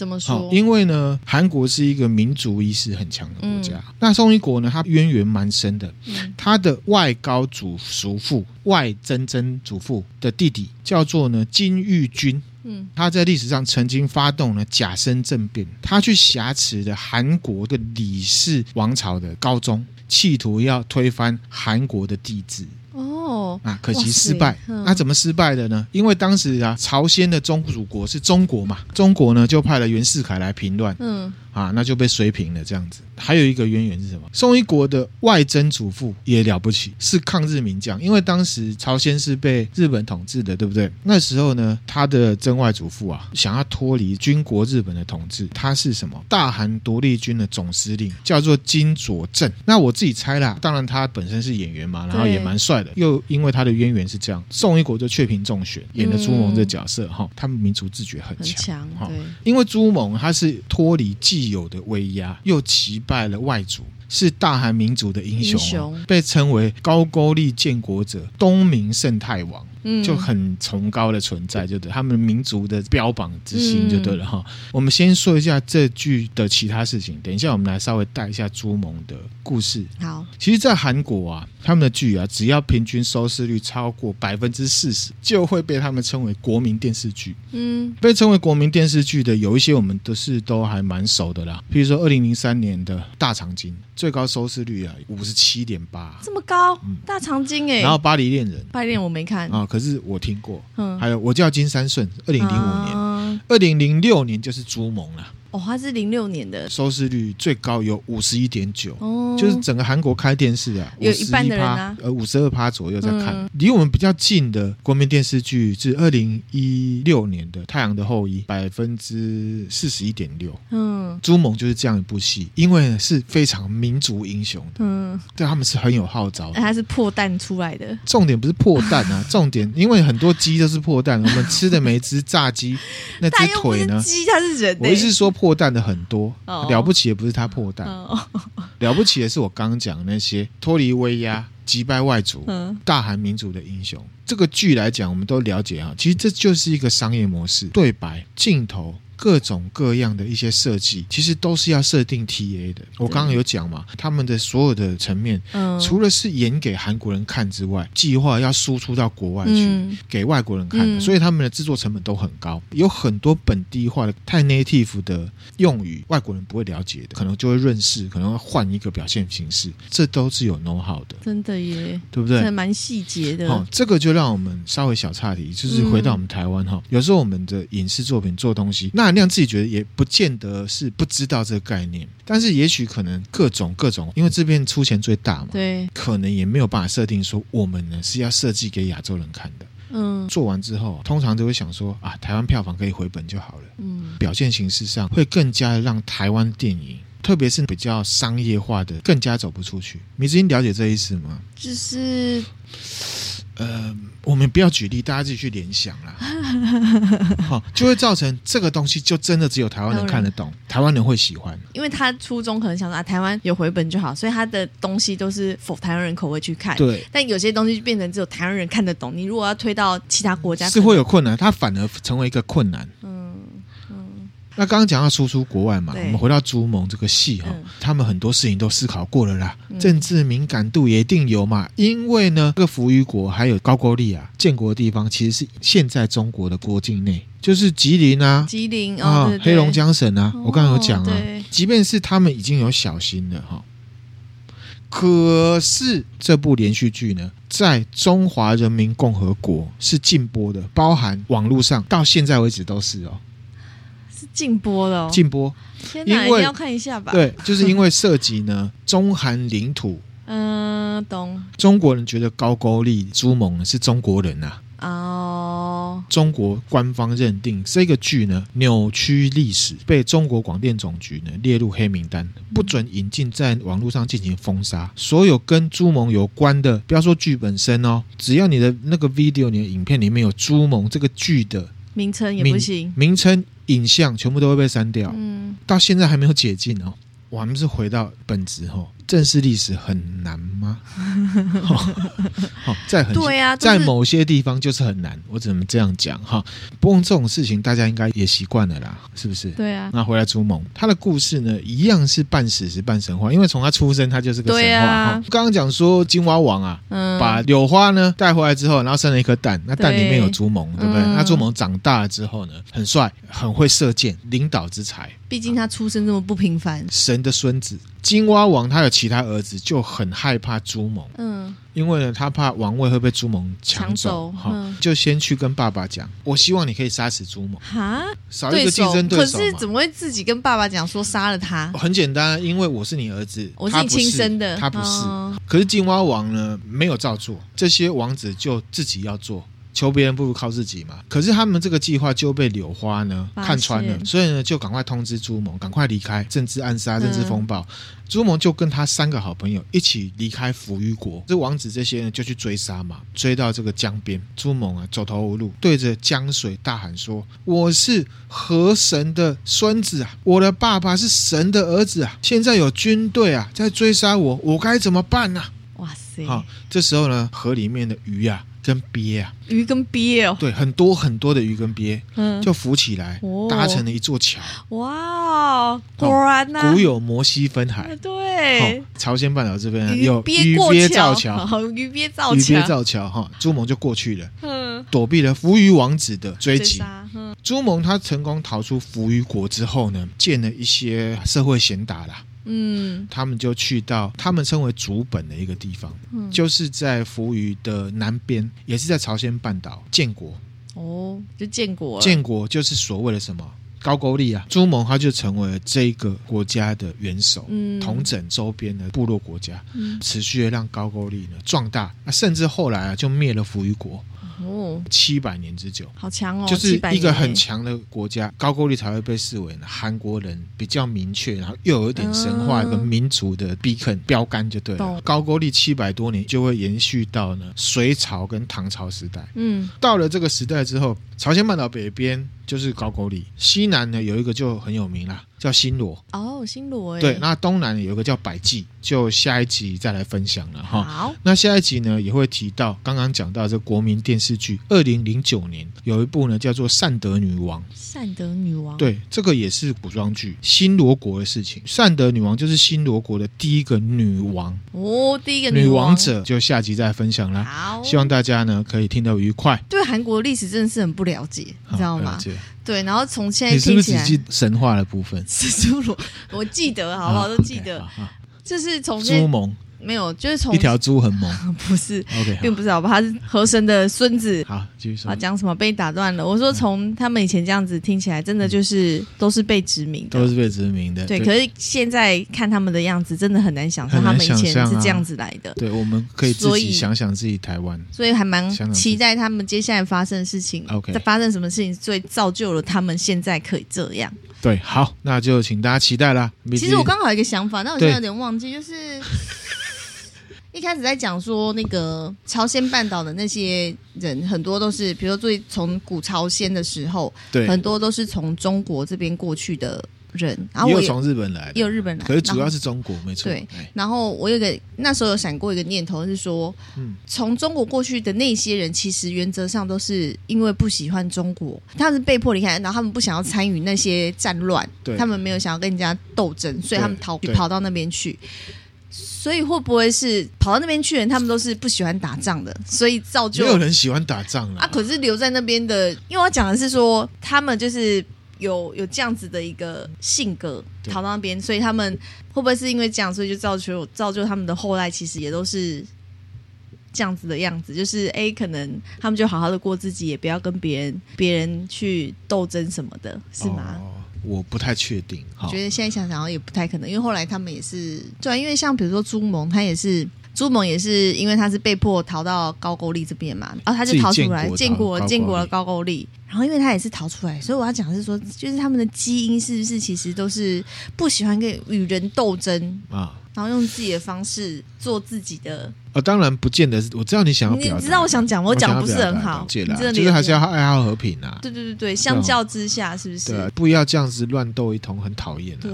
B: 怎么说？
A: 因为呢，韩国是一个民族意识很强的国家。嗯、那宋一国呢，他渊源蛮深的。嗯、他的外高祖叔父、外曾曾祖父的弟弟叫做呢金玉君。嗯，他在历史上曾经发动了甲申政变，他去挟持的韩国的李氏王朝的高宗，企图要推翻韩国的帝制。哦，啊，可惜失败。嗯、那怎么失败的呢？因为当时啊，朝鲜的宗主国是中国嘛，中国呢就派了袁世凯来平乱。嗯。啊，那就被水平了这样子。还有一个渊源是什么？宋一国的外曾祖父也了不起，是抗日名将。因为当时朝鲜是被日本统治的，对不对？那时候呢，他的曾外祖父啊，想要脱离军国日本的统治，他是什么？大韩独立军的总司令，叫做金佐镇。那我自己猜啦，当然他本身是演员嘛，然后也蛮帅的。又因为他的渊源是这样，宋一国就雀屏中选，演的朱蒙这角色哈。他们民族自觉很强，哈。因为朱蒙他是脱离既既有的威压，又击败了外族。是大韩民族的英雄，英雄被称为高句丽建国者、东明胜太王，嗯，就很崇高的存在，就对他们民族的标榜之心，就对了哈。嗯、我们先说一下这句的其他事情，等一下我们来稍微带一下朱蒙的故事。
B: 好，
A: 其实，在韩国啊，他们的剧啊，只要平均收视率超过百分之四十，就会被他们称为国民电视剧。嗯，被称为国民电视剧的有一些，我们都是都还蛮熟的啦，比如说二零零三年的《大长今》。最高收视率啊，五十七点八，
B: 这么高，嗯、大长今哎。
A: 然后《巴黎恋人》，
B: 巴黎恋人我没看。
A: 啊，可是我听过。嗯，还有我叫金三顺，二零零五年，二零零六年就是朱蒙了。
B: 哦，它是零六年的，
A: 收视率最高有五十一点九，哦，就是整个韩国开电视啊，
B: 有一半的人啊，
A: 呃，五十二趴左右在看。离、嗯、我们比较近的国民电视剧是二零一六年的《太阳的后裔》，百分之四十一点六。嗯，朱蒙就是这样一部戏，因为是非常民族英雄的，嗯，对他们是很有号召的。
B: 他是破蛋出来的，
A: 重点不是破蛋啊，重点因为很多鸡都是破蛋，我们吃的每只炸鸡那只 腿呢？
B: 鸡它是人、欸，
A: 我意思是说。破蛋的很多，oh. 了不起也不是他破蛋，oh. 了不起的是我刚刚讲那些脱离威压、击败外族、大韩民族的英雄。这个剧来讲，我们都了解啊，其实这就是一个商业模式，对白、镜头。各种各样的一些设计，其实都是要设定 TA 的。我刚刚有讲嘛，他们的所有的层面，嗯，除了是演给韩国人看之外，计划要输出到国外去给外国人看，所以他们的制作成本都很高。有很多本地化的太 native 的用语，外国人不会了解的，可能就会认识，可能会换一个表现形式，这都是有 know how 的。
B: 真的耶，
A: 对不对？
B: 还蛮细节的。
A: 哦，这个就让我们稍微小岔题，就是回到我们台湾哈，有时候我们的影视作品做东西，那。亮自己觉得也不见得是不知道这个概念，但是也许可能各种各种，因为这边出钱最大嘛，对，可能也没有办法设定说我们呢是要设计给亚洲人看的。嗯，做完之后，通常都会想说啊，台湾票房可以回本就好了。嗯，表现形式上会更加让台湾电影，特别是比较商业化的，更加走不出去。米之音了解这意思吗？
B: 就是。
A: 呃，我们不要举例，大家自己去联想啦。好，就会造成这个东西就真的只有台湾人看得懂，台湾人会喜欢。
B: 因为他初衷可能想说啊，台湾有回本就好，所以他的东西都是否台湾人口味去看。
A: 对，
B: 但有些东西就变成只有台湾人看得懂。你如果要推到其他国家，
A: 是会有困难，它反而成为一个困难。嗯。那刚刚讲到输出国外嘛，我们回到朱蒙这个戏哈，嗯、他们很多事情都思考过了啦，嗯、政治敏感度也一定有嘛。因为呢，这个扶余国还有高句丽啊，建国的地方其实是现在中国的国境内，就是吉林啊，
B: 吉林
A: 啊，
B: 哦、对对
A: 黑龙江省啊。我刚刚有讲啊，哦、即便是他们已经有小心了哈，可是这部连续剧呢，在中华人民共和国是禁播的，包含网络上到现在为止都是哦。
B: 是禁播了哦，
A: 禁播。
B: 天哪，一定要看一下吧？
A: 对，就是因为涉及呢 中韩领土。
B: 嗯，懂。
A: 中国人觉得高句丽朱蒙是中国人啊。
B: 哦。
A: 中国官方认定这个剧呢扭曲历史，被中国广电总局呢列入黑名单，不准引进，在网络上进行封杀。所有跟朱蒙有关的，不要说剧本身哦，只要你的那个 video，你的影片里面有朱蒙这个剧的
B: 名称也不行，
A: 名称、影像全部都会被删掉。嗯，到现在还没有解禁哦。我们是回到本质哦。正视历史很难吗？好，在很
B: 对啊，
A: 在某些地方就是很难，我只能这样讲哈。不过这种事情大家应该也习惯了啦，是不是？
B: 对啊。
A: 那回来朱蒙，他的故事呢，一样是半史实半神话，因为从他出生他就是个神话哈。啊、刚刚讲说金蛙王啊，嗯、把柳花呢带回来之后，然后生了一颗蛋，那蛋里面有朱蒙，对，对不对？嗯、那朱蒙长大了之后呢，很帅，很会射箭，领导之才。
B: 毕竟他出生这么不平凡，
A: 神的孙子。金蛙王他有其他儿子，就很害怕朱蒙，嗯，因为呢，他怕王位会被朱蒙抢走，哈、嗯，就先去跟爸爸讲，我希望你可以杀死朱蒙，哈，少一个竞争对手。
B: 可是怎么会自己跟爸爸讲说杀了他？
A: 很简单，因为我是你儿子，
B: 我是你亲生的，
A: 他不是。哦、可是金蛙王呢，没有照做，这些王子就自己要做。求别人不如靠自己嘛。可是他们这个计划就被柳花呢看穿了，所以呢就赶快通知朱蒙，赶快离开。政治暗杀、政治风暴，朱蒙就跟他三个好朋友一起离开扶余国。这王子这些呢就去追杀嘛，追到这个江边，朱蒙啊走投无路，对着江水大喊说：“我是河神的孙子啊，我的爸爸是神的儿子啊，现在有军队啊在追杀我，我该怎么办呢？”哇塞！好，这时候呢河里面的鱼啊。跟鳖啊，
B: 鱼跟鳖哦，
A: 对，很多很多的鱼跟鳖，嗯，就浮起来，哦、搭成了一座桥。
B: 哇，果然呐、
A: 哦，古有摩西分海，
B: 对、
A: 哦，朝鲜半岛这边有 鱼鳖造桥，
B: 鱼鳖造
A: 鱼鳖造桥哈，朱蒙就过去了，嗯，躲避了扶余王子的追击。朱蒙他成功逃出扶余国之后呢，建了一些社会贤达啦。嗯，他们就去到他们称为竹本的一个地方，嗯、就是在扶余的南边，也是在朝鲜半岛建国。
B: 哦，就建国，
A: 建国就是所谓的什么高句丽啊？朱蒙他就成为了这个国家的元首，嗯，统整周边的部落国家，嗯、持续的让高句丽呢壮大，甚至后来啊就灭了扶余国。哦，七百年之久，
B: 好强哦！
A: 就是一个很强的国家，高句丽才会被视为呢韩国人比较明确，然后又有一点神话跟民族的 beacon 标杆就对了。嗯、高句丽七百多年就会延续到呢隋朝跟唐朝时代。嗯，到了这个时代之后，朝鲜半岛北边就是高句丽，西南呢有一个就很有名啦。叫新罗
B: 哦，新罗哎，
A: 对，那东南有一个叫百济，就下一集再来分享了哈。
B: 好，
A: 那下一集呢也会提到刚刚讲到这国民电视剧，二零零九年有一部呢叫做《善德女王》。
B: 善德女王，
A: 对，这个也是古装剧，新罗国的事情。善德女王就是新罗国的第一个女王
B: 哦，第一个
A: 女王，女王者，就下集再来分享啦。好，希望大家呢可以听得愉快。
B: 对韩国历史真的是很不了解，你知道吗？对，然后从现在
A: 你是不是只记神话的部分？
B: 我记得，好不好？都记得，就是从
A: 朱蒙。
B: 没有，就是从
A: 一条猪很猛，
B: 不是，OK，并不是，好吧？他是和神的孙子。
A: 好，继续说。
B: 啊，讲什么被打断了？我说从他们以前这样子听起来，真的就是都是被殖民的，
A: 都是被殖民的。
B: 对，可是现在看他们的样子，真的很难想象他们以前是这样子来的。
A: 对，我们可以自己想想自己台湾，
B: 所以还蛮期待他们接下来发生的事情。OK，在发生什么事情，所以造就了他们现在可以这样。
A: 对，好，那就请大家期待啦。
B: 其实我刚好有一个想法，但我现在有点忘记，就是。一开始在讲说那个朝鲜半岛的那些人，很多都是，比如说最从古朝鲜的时候，
A: 对，
B: 很多都是从中国这边过去的人，然后我
A: 也有从日本来，
B: 也有日本来，
A: 可是主要是中国，
B: 后
A: 没错。
B: 对，然后我有个那时候有闪过一个念头是说，嗯，从中国过去的那些人，其实原则上都是因为不喜欢中国，他们是被迫离开，然后他们不想要参与那些战乱，对，他们没有想要跟人家斗争，所以他们逃跑到那边去。所以会不会是跑到那边去的人，他们都是不喜欢打仗的，所以造就
A: 没有人喜欢打仗啊。
B: 可是留在那边的，因为我讲的是说，他们就是有有这样子的一个性格，逃到那边，所以他们会不会是因为这样，所以就造就造就他们的后代，其实也都是这样子的样子，就是 A，可能他们就好好的过自己，也不要跟别人别人去斗争什么的，是吗？哦
A: 我不太确定。
B: 我觉得现在想想也不太可能，因为后来他们也是对，因为像比如说朱蒙，他也是朱蒙也是因为他是被迫逃到高句丽这边嘛，然后他就逃出来，建国建国了高句丽，然后因为他也是逃出来，所以我要讲的是说，就是他们的基因是不是其实都是不喜欢跟与人斗争啊。然后用自己的方式做自己的，
A: 呃、哦，当然不见得是。我知道你想要表达，
B: 你知道我想讲，我讲不是很好，
A: 就是还是要爱好和平啊。
B: 对对对对，相较之下，是不是？
A: 对，不要这样子乱斗一通，很讨厌、啊。
B: 对，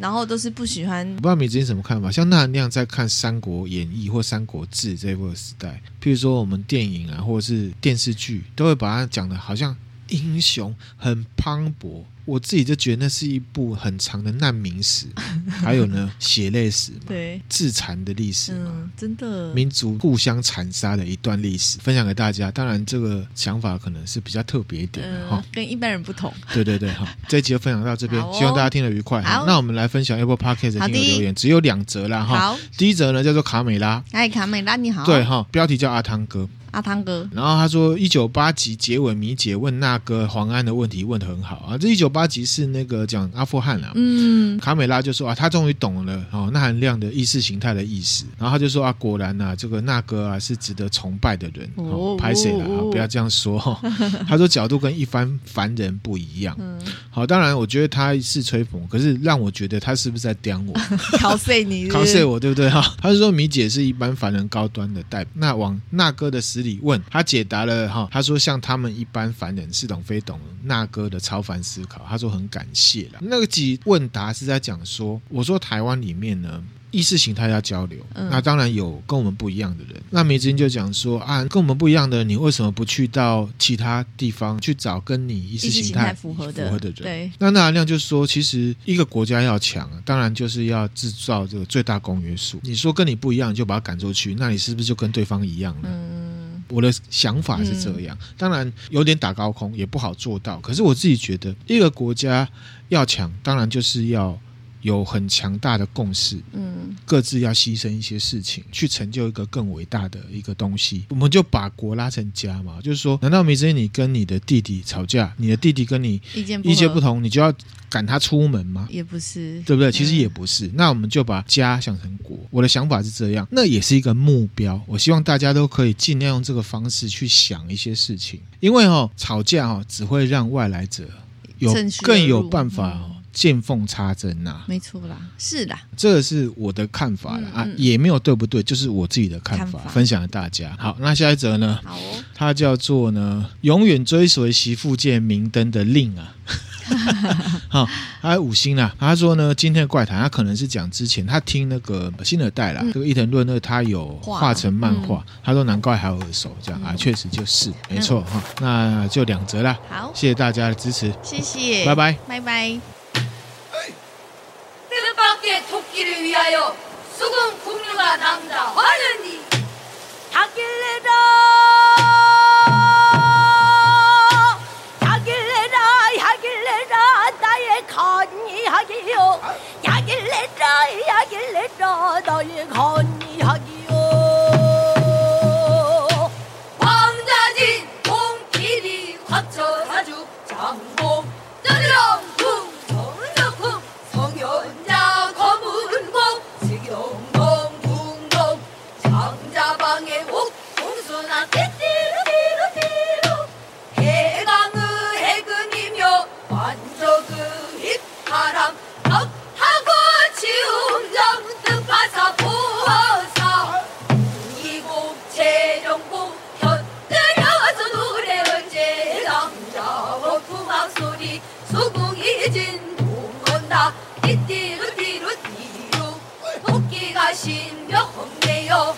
B: 然后都是不喜欢。
A: 不知道米之前什么看法？像那样在看《三国演义》或《三国志》这部时代，譬如说我们电影啊，或者是电视剧，都会把它讲的好像英雄很磅礴。我自己就觉得那是一部很长的难民史，还有呢血泪史，对，自残的历史嘛、嗯，
B: 真的
A: 民族互相残杀的一段历史，分享给大家。当然，这个想法可能是比较特别一点的哈、嗯，
B: 跟一般人不同。
A: 对对对，好，这一集就分享到这边，哦、希望大家听得愉快。好，那我们来分享 Apple Podcast 的听友留言，只有两则啦哈。好，第一则呢叫做卡美拉，
B: 哎，卡美拉你好，
A: 对哈，标题叫阿汤哥。
B: 阿汤哥，
A: 然后他说一九八集结尾米姐问那个黄安的问题问的很好。啊，这一九八集是那个讲阿富汗啊，嗯，卡美拉就说啊，他终于懂了哦，那含量的意识形态的意思，然后他就说啊，果然呐、啊，这个那哥啊是值得崇拜的人，哦，拍谁了啊？不要这样说。哈，他说角度跟一般凡人不一样，嗯，好，当然我觉得他是吹捧，可是让我觉得他是不是在刁我，
B: 考碎你，
A: 考碎我，对不对？哈？他是说米姐是一般凡人高端的代表，那往那哥的问他解答了哈，他说像他们一般凡人似懂非懂，那哥的超凡思考，他说很感谢了。那个集问答是在讲说，我说台湾里面呢。意识形态要交流，嗯，那当然有跟我们不一样的人。那梅子英就讲说啊，跟我们不一样的，你为什么不去到其他地方去找跟你意识形态符合的符合的人？对。那那亮就说，其实一个国家要强，当然就是要制造这个最大公约数。你说跟你不一样，就把他赶出去，那你是不是就跟对方一样呢？嗯，我的想法是这样，当然有点打高空，也不好做到。可是我自己觉得，一个国家要强，当然就是要。有很强大的共识，嗯，各自要牺牲一些事情，去成就一个更伟大的一个东西。我们就把国拉成家嘛，就是说，难道梅子你跟你的弟弟吵架，你的弟弟跟你意见意见不同，你就要赶他出门吗？
B: 也不是，
A: 对不对？其实也不是。嗯。那我们就把家想成国。我的想法是这样，那也是一个目标。我希望大家都可以尽量用这个方式去想一些事情，因为哦，吵架哦，只会让外来者有更有办法哦。见缝插针呐，
B: 没错啦，是的，
A: 这个是我的看法了、嗯嗯、啊，也没有对不对，就是我自己的看法，看法分享给大家。好，那下一则呢？好、哦，它叫做呢，永远追随媳妇界明灯的令啊。好，还有五星啦。他说呢，今天的怪谈，他可能是讲之前他听那个新耳代啦，嗯、这个伊藤润二他有画成漫画、嗯，他说难怪还有耳熟，这样、嗯、啊，确实就是没错哈、嗯。那就两折啦，好，谢谢大家的支持，
B: 谢谢，
A: 拜拜，
B: 拜拜。
C: 뜻밖의
B: 토끼를 위하여 수군 국류가 낭자하느니 하길래라. 하길래라 하길래라 나의 건의하기요. 아. 하길래라 하길래라 나의 건의하기요. 신병 없네요.